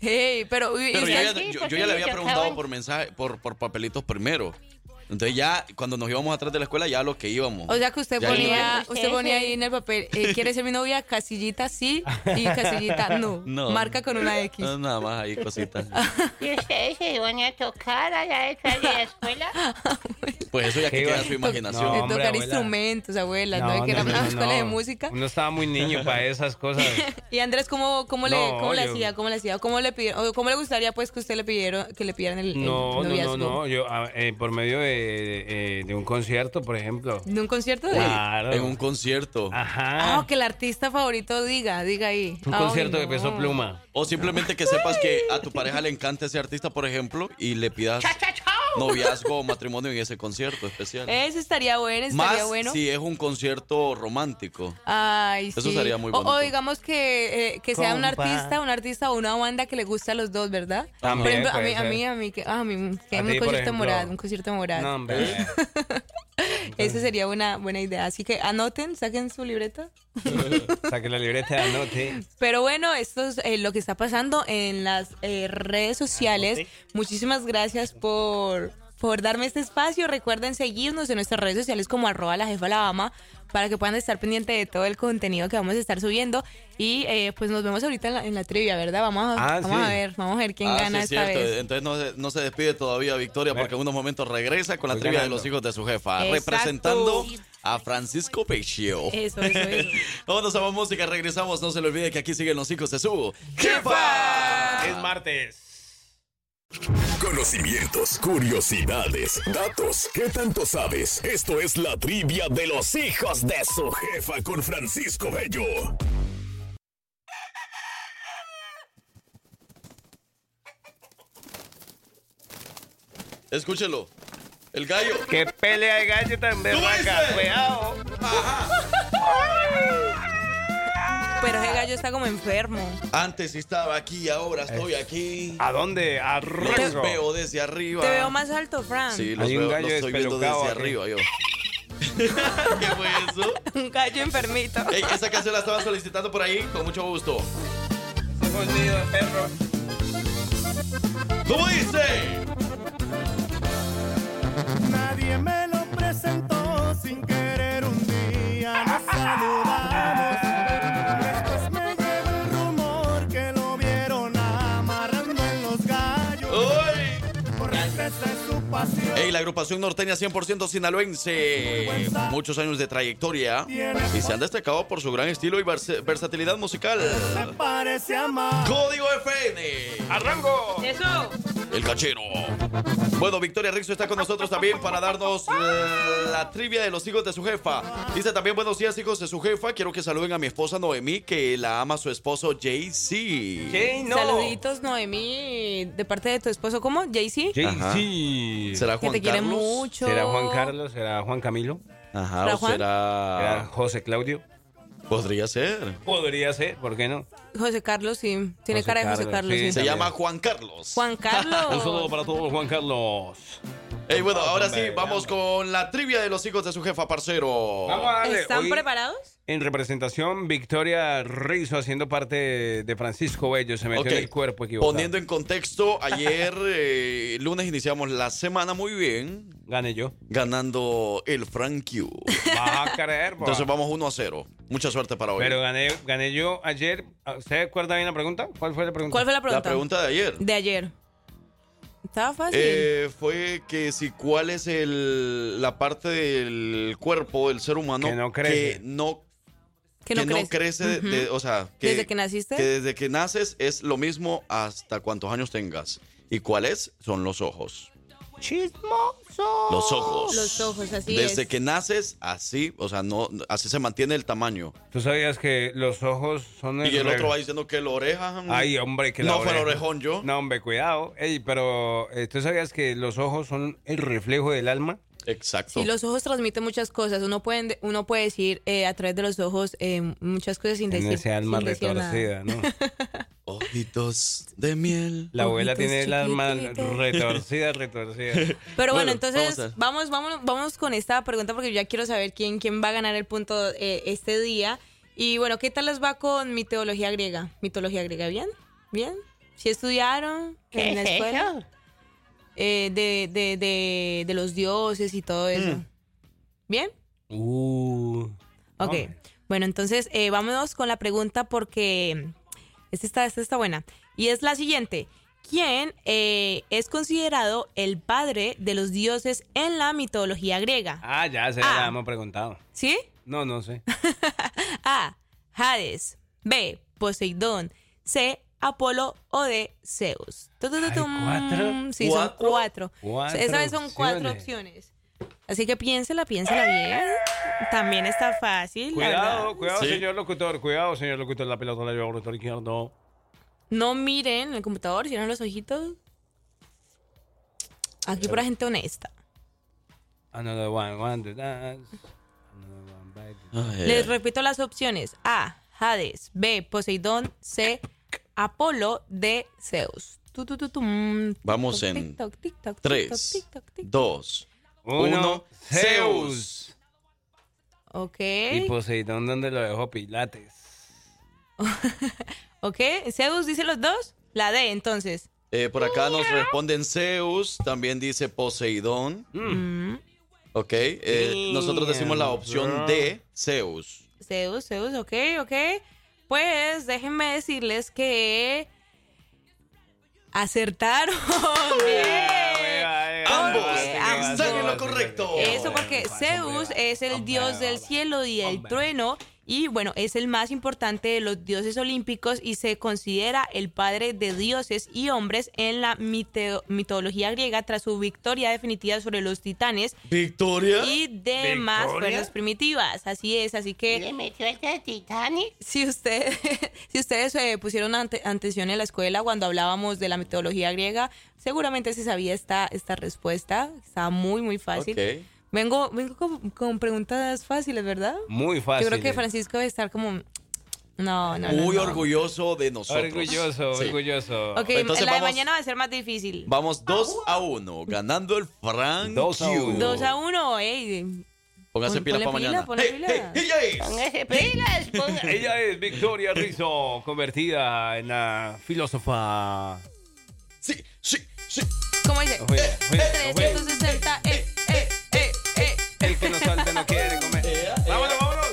Hey, *laughs* pero, Pero yo ya, yo- yo ya le había preguntado por mensaje, por, por papelitos primero. Entonces ya cuando nos íbamos atrás de la escuela ya lo que íbamos. O sea que usted Ya ponía, íbamos. usted ponía ahí en el papel, eh, ¿quiere ser mi novia? Casillita sí y casillita no. No. Marca con una X. No, nada más ahí cositas. *laughs* ¿Y ustedes se iban a tocar allá detrás de la escuela? *laughs* Pues eso ya que ¿Qué queda iba? a su imaginación. No, De hombre, tocar abuela. instrumentos, abuela, ¿no? No, que era no, una no, escuela no. de música. Uno estaba muy niño para esas cosas. *laughs* Y Andrés, ¿cómo, cómo le, No, cómo le hacía? ¿Cómo le hacía? ¿Cómo le pidieron? o ¿Cómo le gustaría pues que usted le pidieron, que le pidieran el, el No, no, no, noviazgo? no. Yo, eh, por medio de, eh, de un concierto, por ejemplo. ¿De un concierto? De... Claro. En un concierto. Ajá. Ah, que el artista favorito diga, diga ahí. Un Ay, concierto de no. peso pluma. O simplemente que sepas que a tu pareja le encanta ese artista, por ejemplo, y le pidas noviazgo o matrimonio en ese concierto especial. Eso estaría bueno, estaría Más bueno. si es un concierto romántico. Ay, Eso sí. sería muy O- O, digamos que, eh, que sea un artista, un artista o una banda que le guste a los dos, ¿verdad? También por ejemplo, a mí, a mí, a mí, que, ah, a mí, que A un ti, concierto ejemplo. morado, un concierto morado. No, hombre. *laughs* Esa sería una buena idea. Así que anoten, saquen su libreta. *laughs* Saque la libreta, anote. Pero bueno, esto es eh, lo que está pasando en las eh, redes sociales. Muchísimas gracias por, por darme este espacio. Recuerden seguirnos en nuestras redes sociales como arroba la jefa Alabama para que puedan estar pendientes de todo el contenido que vamos a estar subiendo. Y eh, pues nos vemos ahorita en la, en la trivia, ¿verdad? Vamos, a, Ah, vamos sí. a ver, vamos a ver quién Ah, gana sí, es esta cierto. vez. Entonces no se, no se despide todavía Victoria porque en unos momentos regresa con la trivia de los hijos de su jefa, Exacto. representando a Francisco Peixio. Eso, eso, eso. *laughs* Vámonos a más música, regresamos. No se le olvide que aquí siguen los hijos de su jefa. Es martes. Conocimientos, curiosidades, datos. ¿Qué tanto sabes? Esto es la trivia de los hijos de su jefa con Francisco Bello. Escúchelo. El gallo. ¡Qué pelea de gallo tan berraca! ¡Cuidado! *laughs* Pero ese gallo está como enfermo. Antes estaba aquí, ahora estoy aquí. ¿A dónde? A Los veo desde arriba. Te veo más alto, Frank. Sí, los, Hay un veo, gallo los estoy viendo desde aquí. arriba yo. *laughs* ¿Qué fue eso? Un gallo enfermito. Ey, esa canción la estaban solicitando por ahí, con mucho gusto. perro. ¿Cómo dice? Nadie me lo presentó sin querer un día nos su pasión. Ey, la agrupación norteña 100% sinaloense. Muchos años de trayectoria. Y se han destacado por su gran estilo y versatilidad musical. Código FN. ¡Arranco! Eso. El cachero. Bueno, Victoria Rixo está con nosotros también para darnos eh, la trivia de los hijos de su jefa. Dice también buenos días, hijos de su jefa. Quiero que saluden a mi esposa Noemí, que la ama su esposo JC. ¿Qué? No. Saluditos, Noemí, de parte de tu esposo, ¿cómo? ¿JC? Sí. ¿Será Juan te quiere Carlos? mucho. ¿Será Juan Carlos? ¿Será Juan Camilo? Ajá, ¿Será o Juan? ¿Será será. José Claudio? Podría ser. Podría ser, ¿por qué no? José Carlos, sí. Tiene José cara de José Carlos, Carlos, sí. sí. Se llama Juan Carlos. Juan Carlos. *laughs* Un saludo para todos, Juan Carlos. Ey, bueno, ahora sí, vamos con la trivia de los hijos de su jefa, parcero. Vamos a darle. ¿Están Hoy, preparados? En representación, Victoria Rizzo haciendo parte de Francisco Bello. Se metió en el cuerpo equivocado. Poniendo en contexto, ayer *laughs* eh, lunes iniciamos la semana muy bien, Gané yo. ganando el Frank Q. Vas a creer, po. Entonces vamos 1 a 0. Mucha suerte para hoy. Pero gané, gané yo ayer. ¿Usted acuerda bien la pregunta? ¿Cuál fue la pregunta? ¿Cuál fue la la pregunta? pregunta de ayer De ayer. Estaba fácil. eh, fue que si cuál es el, la parte del cuerpo del ser humano Que no crece. que no, que no crece. crece de- o sea, que, ¿Desde que naciste? que desde que naces es lo mismo hasta cuántos años tengas. ¿Y cuáles? Son los ojos. Chismoso. Los ojos. Los ojos, así Desde es. que naces, así, o sea, no, así se mantiene el tamaño. ¿Tú sabías que los ojos son Y el otro va diciendo que la oreja. mm, Ay, hombre, que la No fue el oreja. orejón yo. No, hombre, cuidado. Ey, pero eh, ¿tú sabías que los ojos son el reflejo del alma? Exacto. Sí, los ojos transmiten muchas cosas. Uno puede, uno puede decir eh, a través de los ojos eh, muchas cosas sin En decir, ese alma sin retorcida, ¿no? *laughs* Ojitos de miel. La abuela Ojitos tiene las manos chiquititos. retorcidas, retorcidas. *laughs* Pero bueno, Bueno, entonces vamos a- vamos, vamos, vamos, con esta pregunta porque ya quiero saber quién, quién va a ganar el punto eh, este día. Y bueno, ¿qué tal les va con mitología griega? ¿Mitología griega bien? ¿Bien? ¿Si estudiaron ¿Qué en la es escuela? Eh, de, de, de, de los dioses y todo eso. ¿Bien? Uh. Ok. Hombre. Bueno, entonces eh, vámonos con la pregunta porque esta está, esta está buena. Y es la siguiente. ¿Quién eh, es considerado el padre de los dioses en la mitología griega? Ah, ya se la hemos preguntado. ¿Sí? No, no sé. *laughs* A. Hades. B. Poseidón. C. Apolo o D. Zeus. ¿cuatro? Sí, son ¿Cuatro? cuatro. Cuatro Esa vez son cuatro opciones. Así que piénsela, piénsela bien. También está fácil. Cuidado, cuidado, señor locutor. Cuidado, señor locutor. La pelota la lleva por el izquierdo. No miren el computador, cierren los ojitos. Aquí pura gente honesta. Another one, one to dance. Another one back Les repito las opciones. A, Hades. B, Poseidón. C, Apolo. D, Zeus. Tu, tu, tu, Vamos en 3, 2, uno. Zeus. Ok. Y Poseidón, ¿dónde lo dejó Pilates? *laughs* Ok. Zeus dice los dos. La D, entonces. Eh, por acá nos responden Zeus, también dice Poseidón. Mm. Ok, eh, nosotros decimos la opción D, Zeus. Zeus, Zeus, ok, ok. Pues déjenme decirles que acertaron. *laughs* Bien. Ambos Porque ambos. están en correcto. Eso porque Zeus es el dios del cielo y el trueno y bueno, es el más importante de los dioses olímpicos y se considera el padre de dioses y hombres en la mite- mitología griega tras su victoria definitiva sobre los titanes Victoria. y demás ¿Victoria? fuerzas primitivas. Así es, así que ¿Le metió el de Titanic? si usted, *laughs* si ustedes eh, pusieron ante- atención en la escuela cuando hablábamos de la mitología griega, seguramente se sabía esta, esta respuesta. Estaba muy, muy fácil. Ok. Vengo, vengo con, con preguntas fáciles, ¿verdad? Muy fácil. Yo creo que Francisco debe estar como... No, no, no. Muy no. orgulloso de nosotros. Orgulloso, Sí. orgulloso. Ok, Entonces la de vamos- mañana va a ser más difícil. Vamos 2 a 1, ganando el Frank. Dos a uno. Dos a uno, ey. Póngase Pon- pilas ponle para pila, mañana. ponle Hey, pila. hey, ella es. Póngase pilas, *laughs* póngase. Ella es Victoria Rizzo, convertida en la filósofa. ¿Cómo dice? Oye, oye, oye. 360, eh, eh, eh, eh. El que no salta no quiere comer. *laughs* ¡Vámonos, vámonos!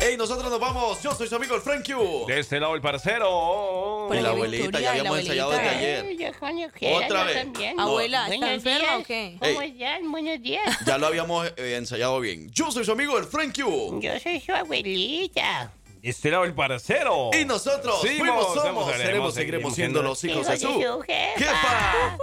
Hey, nosotros nos vamos. Yo soy su amigo el Frank Q. De este lado el parcero. Por Y la ahí, abuelita, Victoria, ya la habíamos ensayado desde abuelita. ayer. Ay, yo Otra yo vez. también. No. Abuela, ¿está Buenos enferma días. o qué? ¿Cómo Ey. están? Buenos días. Ya lo habíamos eh, ensayado bien. Yo soy su amigo el Frank Q. Yo soy su abuelita. Este lado el parcero. Y nosotros Fuimos, fuimos, somos, seremos, seguiremos siendo los hijos de Hijo su de su jefa. jefa.